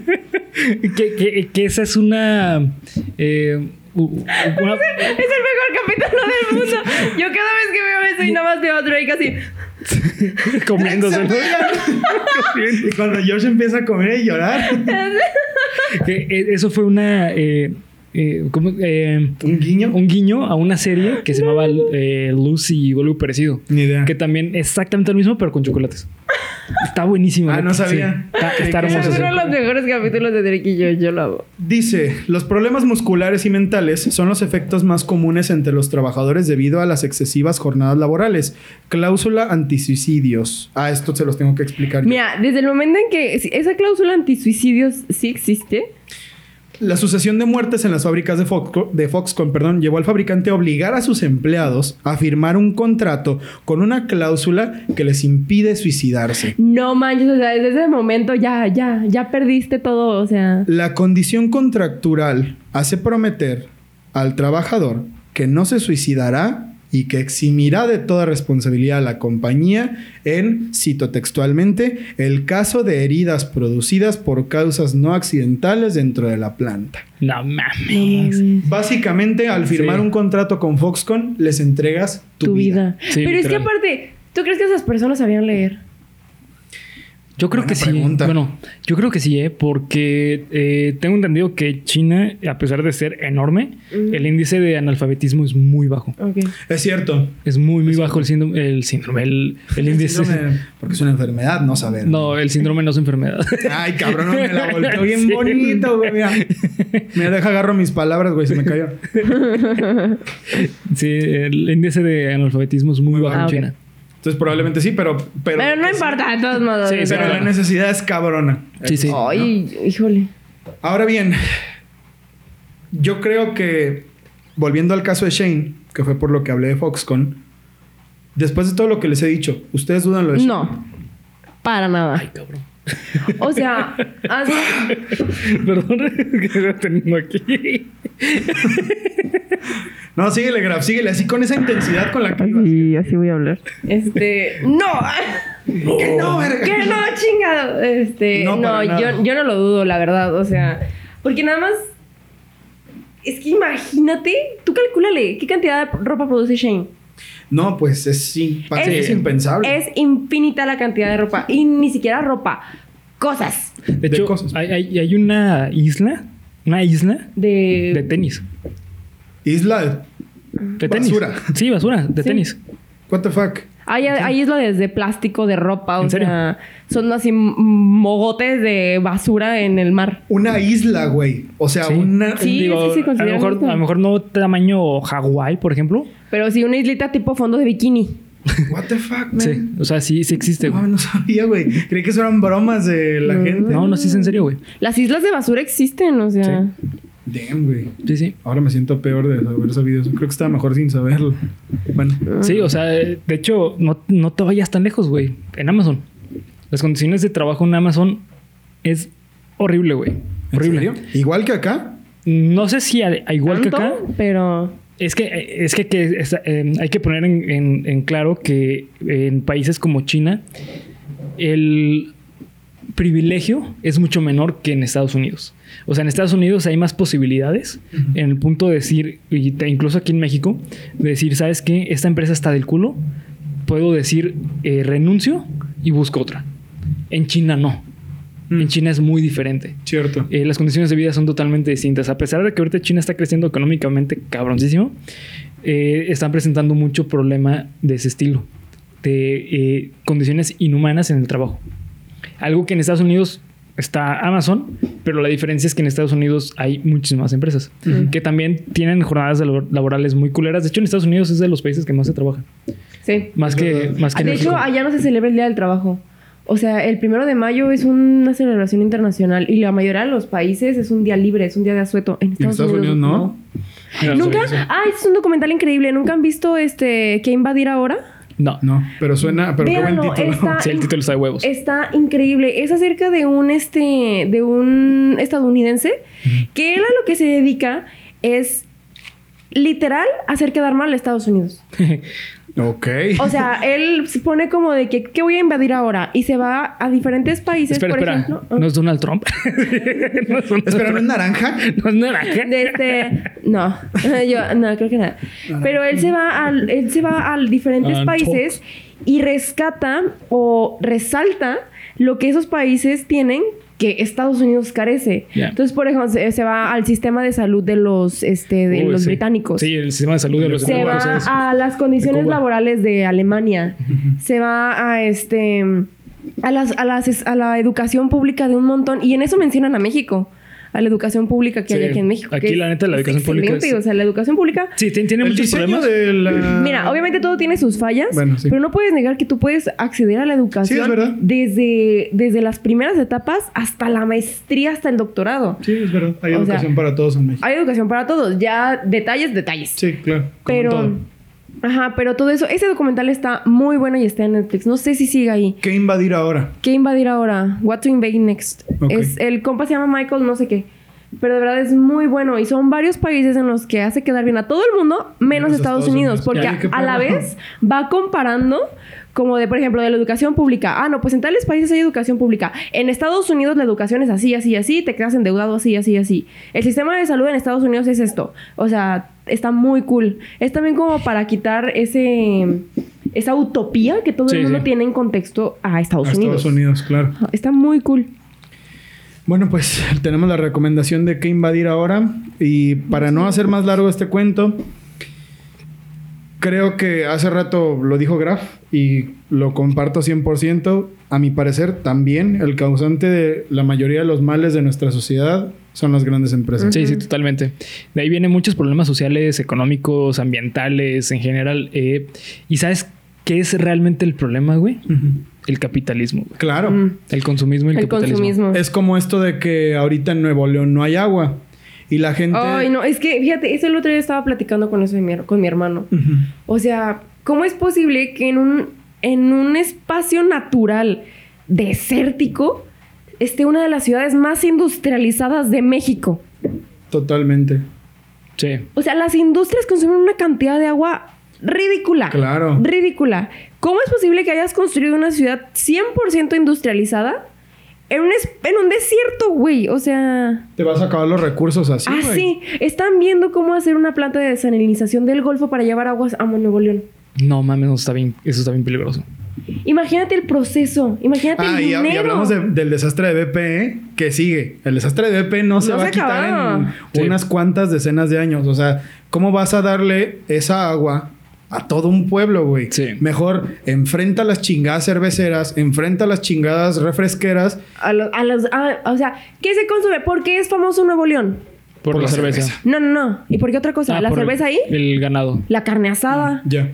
S1: que, que- que esa es una. eh, una-
S4: Es el mejor capítulo del mundo. Yo cada vez que veo eso y nada más veo a Drake así.
S1: comiéndose. ¿no?
S3: Y cuando Josh empieza a comer y llorar,
S1: Que, eh, eso fue una. eh, eh, ¿cómo? Eh,
S3: un guiño.
S1: un guiño a una serie que se llamaba eh, Lucy o algo parecido.
S3: Ni idea.
S1: Que también exactamente lo mismo, pero con chocolates. Está buenísimo.
S3: Ah, no sabía.
S1: Sí. Está, está
S3: que
S4: Es
S1: hermoso.
S4: uno de los mejores capítulos de Drake y yo. Yo lo amo.
S3: Dice, los problemas musculares y mentales son los efectos más comunes entre los trabajadores debido a las excesivas jornadas laborales. Cláusula antisuicidios. Ah, esto se los tengo que explicar. yo.
S4: Mira, desde el momento en que esa cláusula antisuicidios sí existe,
S3: La sucesión de muertes en las fábricas de, Foxco- de Foxconn perdón, llevó al fabricante a obligar a sus empleados a firmar un contrato con una cláusula que les impide suicidarse.
S4: no manches, o sea, desde ese momento ya, ya, ya perdiste todo, o sea.
S3: La condición contractural hace prometer al trabajador que no se suicidará y que eximirá de toda responsabilidad a la compañía en, cito textualmente, el caso de heridas producidas por causas no accidentales dentro de la planta.
S1: No mames.
S3: Básicamente, al firmar
S1: Sí.
S3: un contrato con Foxconn, les entregas tu,
S4: Tu
S3: vida.
S4: vida.
S1: Sí,
S4: Pero es que aparte, ¿tú crees que esas personas sabían leer?
S1: Yo creo
S3: Buena
S1: que sí. Bueno, yo creo que sí, ¿eh? porque eh, tengo entendido que China, a pesar de ser enorme, el índice de analfabetismo es muy bajo.
S3: Es cierto.
S1: Es muy, muy bajo el síndrome. El síndrome, el, el índice.
S3: Síndrome- porque es una enfermedad, no saber.
S1: No, el síndrome no es enfermedad.
S3: Ay, cabrón, me la volteó bien
S1: Sí.
S3: bonito, güey. Mira. Me deja agarro mis palabras, güey, se me cayó.
S1: sí, el índice de analfabetismo es muy
S3: Muy
S1: bajo en. China.
S3: Entonces, probablemente sí, pero. Pero,
S4: Pero no importa, de todos modos.
S1: Sí,
S3: Pero la necesidad es cabrona.
S1: Sí, sí.
S4: Ay, híjole.
S3: Ahora bien, yo creo que, volviendo al caso de Shane, que fue por lo que hablé de Foxconn, después de todo lo que les he dicho, ¿ustedes dudan lo de Shane?
S4: No. Para nada.
S1: Ay, cabrón.
S4: O sea,
S1: Perdón, que estoy teniendo aquí.
S3: No, síguele, Graf, síguele, así con esa intensidad con la que ibas.
S4: así, así voy a hablar. Este, no.
S3: Que no, verga.
S4: Que no, chingado. Este,
S3: No,
S4: no, yo, yo no lo dudo, la verdad. O sea, porque nada más. Es que imagínate, tú calculale, ¿qué cantidad de ropa produce Shane?
S3: No, pues es, mí
S4: Es-
S3: es impensable.
S4: Es infinita la cantidad de ropa. Y ni siquiera ropa, cosas
S1: De
S3: De
S1: hecho,
S3: cosas.
S1: hay, hay- hay una isla, una isla
S4: de.
S1: de tenis.
S3: Isla,
S1: De tenis.
S3: Basura.
S1: Sí, basura, de
S4: Sí.
S1: tenis.
S3: what the fuck.
S4: Hay, hay islas de plástico, de ropa, o
S1: ¿En serio?
S4: sea, son así mogotes de basura en el mar.
S3: Una isla, güey. O sea,
S1: Sí.
S3: una...
S4: Sí,
S1: Digo,
S4: sí, sí,
S1: a, lo mejor, a lo mejor no tamaño Hawái, por ejemplo.
S4: Pero sí, una islita tipo fondo de bikini.
S3: What the fuck, man.
S1: Sí, o sea, sí, sí existe, güey.
S3: No, no sabía, güey. Creí que eso eran bromas de la
S4: No.
S3: gente.
S1: No, no, sí es en serio, güey.
S4: Las islas de basura existen, o sea.
S3: Damn, güey.
S1: Sí, sí.
S3: Ahora me siento peor de haber sabido eso. Creo que estaba mejor sin saberlo. Bueno.
S1: Sí, o sea, de hecho, no, no te vayas tan lejos, güey. En Amazon. Las condiciones de trabajo en Amazon es horrible, güey.
S3: ¿En
S1: Horrible.
S3: serio? Igual que acá.
S1: No sé si a- a igual que acá.
S4: Pero.
S1: Es que, es que, eh, hay que poner en, en- en claro que en países como China el privilegio es mucho menor que en Estados Unidos. O sea, en Estados Unidos hay más posibilidades en el punto de decir, incluso aquí en México, de decir, ¿sabes qué? Esta empresa está del culo. Puedo decir, eh, renuncio y busco otra. En China no.
S3: Mm.
S1: En China es muy diferente.
S3: Cierto.
S1: Eh, las condiciones de vida son totalmente distintas. A pesar de que ahorita China está creciendo económicamente cabroncísimo, eh, están presentando mucho problema de ese estilo, de eh, condiciones inhumanas en el trabajo. Algo que en Estados Unidos está Amazon, pero la diferencia es que en Estados Unidos hay muchísimas empresas que también tienen jornadas laborales muy culeras. De hecho, en Estados Unidos es de los países que más se trabaja.
S4: Sí.
S1: Más que, más que en
S4: De hecho, allá no se celebra el Día del Trabajo. O sea, el primero de mayo es una celebración internacional y la mayoría de los países es un día libre, es un día de asueto. En Estados,
S3: Estados Unidos no?
S1: No,
S4: ¿Nunca? Ah, es un documental increíble. ¿Nunca han visto este que invadir ahora?
S1: No.
S3: No, pero suena... Pero qué buen título.
S4: está-
S1: Sí, el título está de huevos.
S4: Está increíble. Es acerca de un este de un estadounidense que él a lo que se dedica es literal hacer quedar mal a Estados Unidos.
S3: Ok.
S4: O sea, él se pone como de que, ¿qué voy a invadir ahora? Y se va a diferentes países,
S1: Espera,
S4: por
S1: espera.
S4: ejemplo.
S1: ¿No es Donald Trump? no es Donald
S3: Espera, ¿no es naranja?
S1: ¿No es naranja?
S4: De este, no, yo no creo que nada. Pero él se va al, él se va a diferentes países y rescata o resalta lo que esos países tienen que Estados Unidos carece. Entonces, por ejemplo, se, se va al sistema de salud de los, este, de
S1: Uy,
S4: los
S1: sí.
S4: británicos.
S1: Sí, el sistema de salud de los
S4: Se va a las condiciones laborales de Alemania. Se va a este a las, a las a la educación pública de un montón. Y en eso mencionan a México. A la educación pública que
S1: Sí.
S4: hay aquí en México.
S1: Aquí,
S4: que
S1: la neta, la educación pública es-
S4: O sea, la educación pública.
S1: Sí, tiene, muchos problemas.
S3: de la...
S4: Mira, obviamente todo tiene sus fallas,
S3: Bueno, sí.
S4: pero no puedes negar que tú puedes acceder a la educación
S3: Sí, es verdad.
S4: desde, desde las primeras etapas hasta la maestría, hasta el doctorado.
S3: Sí, es verdad. Hay
S4: O sea,
S3: educación para todos en México.
S4: Hay educación para todos, ya detalles, detalles.
S3: Sí, claro. como
S4: Pero,
S3: todo.
S4: Ajá, pero todo eso, ese documental está muy bueno y está en Netflix. No sé si sigue ahí.
S3: ¿Qué invadir ahora?
S4: ¿Qué invadir ahora? What to invade next? Es el compa se llama Michael, no sé qué. Pero de verdad es muy bueno y son varios países en los que hace quedar bien a todo el mundo, menos,
S3: Menos
S4: Estados,
S3: Estados
S4: Unidos,
S3: Unidos.
S4: porque a, a la vez va comparando como de, por ejemplo, de la educación pública. Ah, no, pues en tales países hay educación pública. En Estados Unidos la educación es así, así, así, te quedas endeudado así, así, así. El sistema de salud en Estados Unidos es esto. O sea, está muy cool. Es también como para quitar ese esa utopía que todo
S1: Sí,
S4: el mundo
S1: sí.
S4: tiene en contexto a Estados
S3: A
S4: Unidos.
S3: Estados Unidos, claro.
S4: Está muy cool.
S3: Bueno, pues tenemos la recomendación de qué invadir ahora. Y para no hacer más largo este cuento, creo que hace rato lo dijo Graf y lo comparto 100%. A mi parecer, también el causante de la mayoría de los males de nuestra sociedad son las grandes empresas.
S1: Sí, sí, totalmente. De ahí vienen muchos problemas sociales, económicos, ambientales, en general. eh, ¿Y sabes qué es realmente el problema, güey? El capitalismo, güey.
S3: Claro.
S4: Mm.
S1: El consumismo y el,
S4: El
S1: capitalismo.
S4: consumismo.
S3: Es como esto de que ahorita en Nuevo León no hay agua. Y la gente...
S4: Ay, no, es que fíjate, eso el otro día estaba platicando con eso de mi, con mi hermano. O sea, ¿cómo es posible que en un, en un espacio natural desértico esté una de las ciudades más industrializadas de México?
S3: Totalmente.
S1: Sí.
S4: O sea, las industrias consumen una cantidad de agua ridícula.
S3: Claro.
S4: Ridícula. ¿Cómo es posible que hayas construido una ciudad 100% industrializada en un, en un desierto, güey? O sea...
S3: Te vas a acabar los recursos así,
S4: ah, sí. Están viendo cómo hacer una planta de desalinización del Golfo para llevar aguas a Nuevo León.
S1: No mames, no, está bien, eso está bien peligroso.
S4: Imagínate el proceso. Imagínate
S3: Ah,
S4: el
S3: y,
S4: dinero.
S3: y hablamos de- del desastre de BP, ¿eh? que sigue. El desastre de BP no se
S4: No
S3: va
S4: se
S3: a quitar en
S1: Sí.
S3: unas cuantas decenas de años. O sea, ¿cómo vas a darle esa agua a todo un pueblo, güey?
S1: Sí.
S3: Mejor enfrenta las chingadas cerveceras, enfrenta las chingadas refresqueras.
S4: A los- a los- ah, o sea, ¿qué se consume? ¿Por qué es famoso Nuevo León?
S1: Por,
S3: Por
S1: la,
S3: la
S1: cerveza.
S3: cerveza.
S4: No, no, no. ¿Y por qué otra cosa?
S1: Ah,
S4: ¿La cerveza ahí?
S1: El ganado.
S4: La carne asada.
S3: Ya.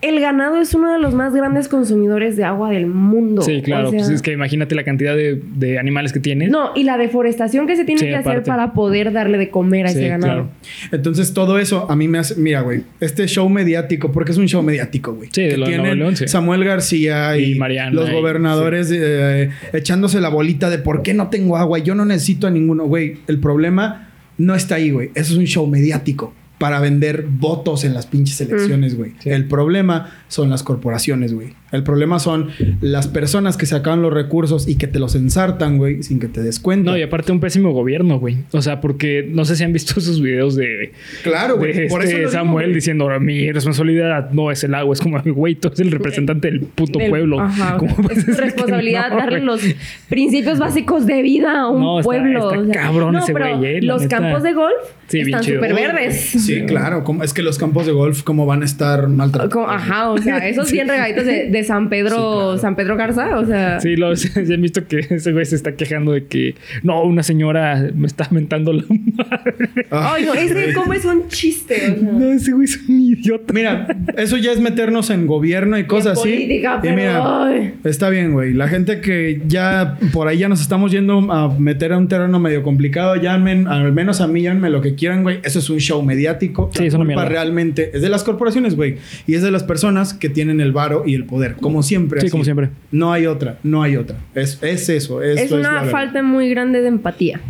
S4: El ganado es uno de los más grandes consumidores de agua del mundo.
S1: Sí, claro.
S4: O sea,
S1: pues es que imagínate la cantidad de, de animales que tienes.
S4: No, y la deforestación que se tiene
S1: Sí,
S4: que hacer para poder darle de comer a
S1: Sí,
S4: ese ganado.
S1: claro.
S3: Entonces todo eso a mí me hace, mira, güey, este show mediático, porque es un show mediático, güey.
S1: Sí, de lo de
S3: tienen
S1: Nuevo León, sí.
S3: Samuel García y,
S1: Y Mariana
S3: los
S1: y-
S3: gobernadores eh, echándose la bolita de por qué no tengo agua, yo no necesito a ninguno, güey. El problema no está ahí, güey. Eso es un show mediático para vender votos en las pinches elecciones, güey.
S1: Sí.
S3: El problema son las corporaciones, güey. El problema son las personas que sacan los recursos y que te los ensartan, güey, sin que te des cuenta.
S1: No, y aparte un pésimo gobierno, güey. O sea, porque no sé si han visto esos videos de,
S3: claro, güey.
S1: de
S3: Por
S1: este
S3: eso digo,
S1: Samuel
S3: güey.
S1: diciendo, mi responsabilidad no es el agua. Es como, güey, tú eres el representante del puto
S4: Del-
S1: pueblo.
S4: Ajá, o
S1: ¿Cómo
S4: sea,
S1: puedes
S4: es tu responsabilidad
S1: no,
S4: darle los principios básicos de vida a un
S1: No, está-
S4: pueblo.
S1: está
S4: o sea.
S1: cabrón
S4: no,
S1: ese güey, eh,
S4: Los
S1: neta.
S4: campos de golf
S1: Sí,
S4: están súper verdes.
S3: Sí, claro. como- es que los campos de golf, ¿cómo van a estar maltratados?
S4: Ajá, o sea, esos bien regaditos de, de San Pedro,
S3: Sí, claro.
S4: San Pedro Garza, o sea.
S1: Sí, lo, sí, han visto que ese güey se está quejando de que no, una señora me está mentando la madre.
S4: Ay, no, ese como es un chiste, o sea.
S1: No, ese güey es un idiota.
S3: Mira, eso ya es meternos en gobierno y cosas así.
S4: política,
S3: y
S4: pero,
S3: mira,
S4: ay.
S3: está bien, güey. La gente que ya por ahí ya nos estamos yendo a meter a un terreno medio complicado, llamen, al menos a mí, llámenme lo que quieran, güey. Eso es un show mediático.
S1: Sí,
S3: La
S1: es una
S3: culpa
S1: mierda.
S3: realmente es de las corporaciones, güey. Y es de las personas que tienen el varo y el poder. Como siempre.
S1: Sí,
S3: así.
S1: como siempre.
S3: No hay otra, no hay otra. Es, es eso.
S4: Es
S3: esto
S4: una falta muy grande de empatía.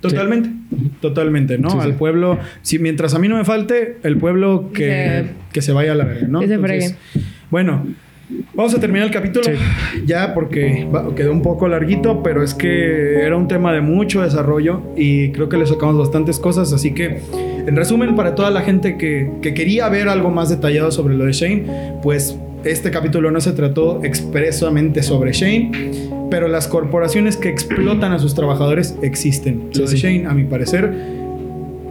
S3: Totalmente, totalmente, ¿no?
S1: Sí, sí.
S3: Al pueblo, si mientras a mí no me falte, el pueblo que,
S4: Que-
S3: que se vaya a la verga, ¿no?
S4: que se fregue.
S3: bueno, vamos a terminar el capítulo
S1: Sí.
S3: ya porque va- quedó un poco larguito, pero es que era un tema de mucho desarrollo y creo que le sacamos bastantes cosas, así que en resumen, para toda la gente que, que quería ver algo más detallado sobre lo de Shane, pues este capítulo no se trató expresamente sobre Shane, pero las corporaciones que explotan a sus trabajadores existen.
S1: Sí,
S3: lo de
S1: sí.
S3: Shane, a mi parecer,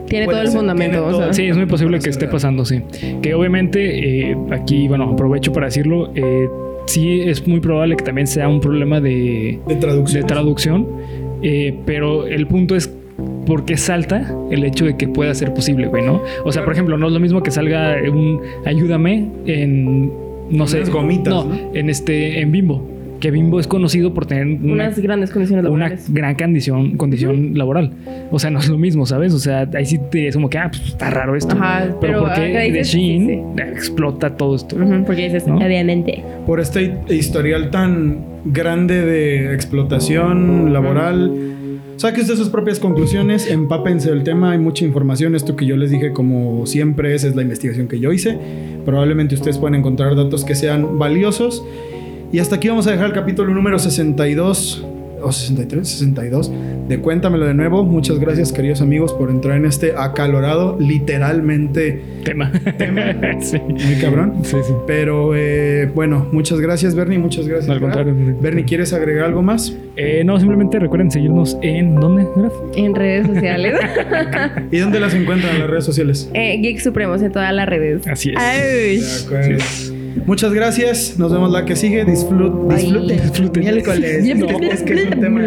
S4: Tiene todo el
S3: ser,
S4: fundamento. o sea.
S1: Sí, es muy posible que esté pasando, sí. Que obviamente, eh, aquí, bueno, aprovecho para decirlo, eh, sí es muy probable que también sea un problema de,
S3: de traducción.
S1: de traducción, eh, pero el punto es por qué salta el hecho de que pueda ser posible, güey, ¿no? O sea, por ejemplo, no es lo mismo que salga un ayúdame en, no sé,
S3: gomitas,
S1: no,
S3: ¿no?
S1: en este, en Bimbo, que Bimbo es conocido por tener una,
S4: Unas grandes condiciones
S1: una
S4: laborales.
S1: gran condición, condición laboral. O sea, no es lo mismo, ¿sabes? O sea, ahí sí te es como que, ah, pues está raro esto.
S4: Ajá,
S1: pero,
S4: pero
S1: porque de
S4: sí,
S1: explota todo esto.
S4: Porque dices,
S1: ¿No?
S4: obviamente.
S3: por este historial tan grande de explotación laboral. Saque usted sus propias conclusiones, empápense del tema, hay mucha información. Esto que yo les dije, como siempre es, es la investigación que yo hice. Probablemente ustedes puedan encontrar datos que sean valiosos. Y hasta aquí vamos a dejar el capítulo número 62 o 63, 62 de Cuéntamelo de nuevo. Muchas gracias, queridos amigos, por entrar en este acalorado, literalmente
S1: Tema. sí.
S3: muy cabrón.
S1: Sí, sí.
S3: Pero eh, bueno, muchas gracias, Bernie. Muchas gracias.
S1: Al
S3: Graf.
S1: contrario.
S3: Bernie, ¿quieres agregar algo más?
S1: Eh, no, simplemente recuerden seguirnos en ¿dónde, Graf?
S4: En redes sociales.
S3: ¿Y dónde las encuentran en las redes sociales?
S4: eh, Geek Supremos en todas las redes.
S1: Así es.
S4: Ay.
S3: De acuerdo. Muchas gracias. Nos vemos la que sigue. Disfrut,
S4: Bye.
S3: disfruten.
S1: Disfruten.
S3: Miércoles.
S4: No.
S3: Es que es un tema.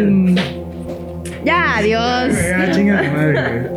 S4: Ya, adiós.
S3: Ah, chinga madre, güey.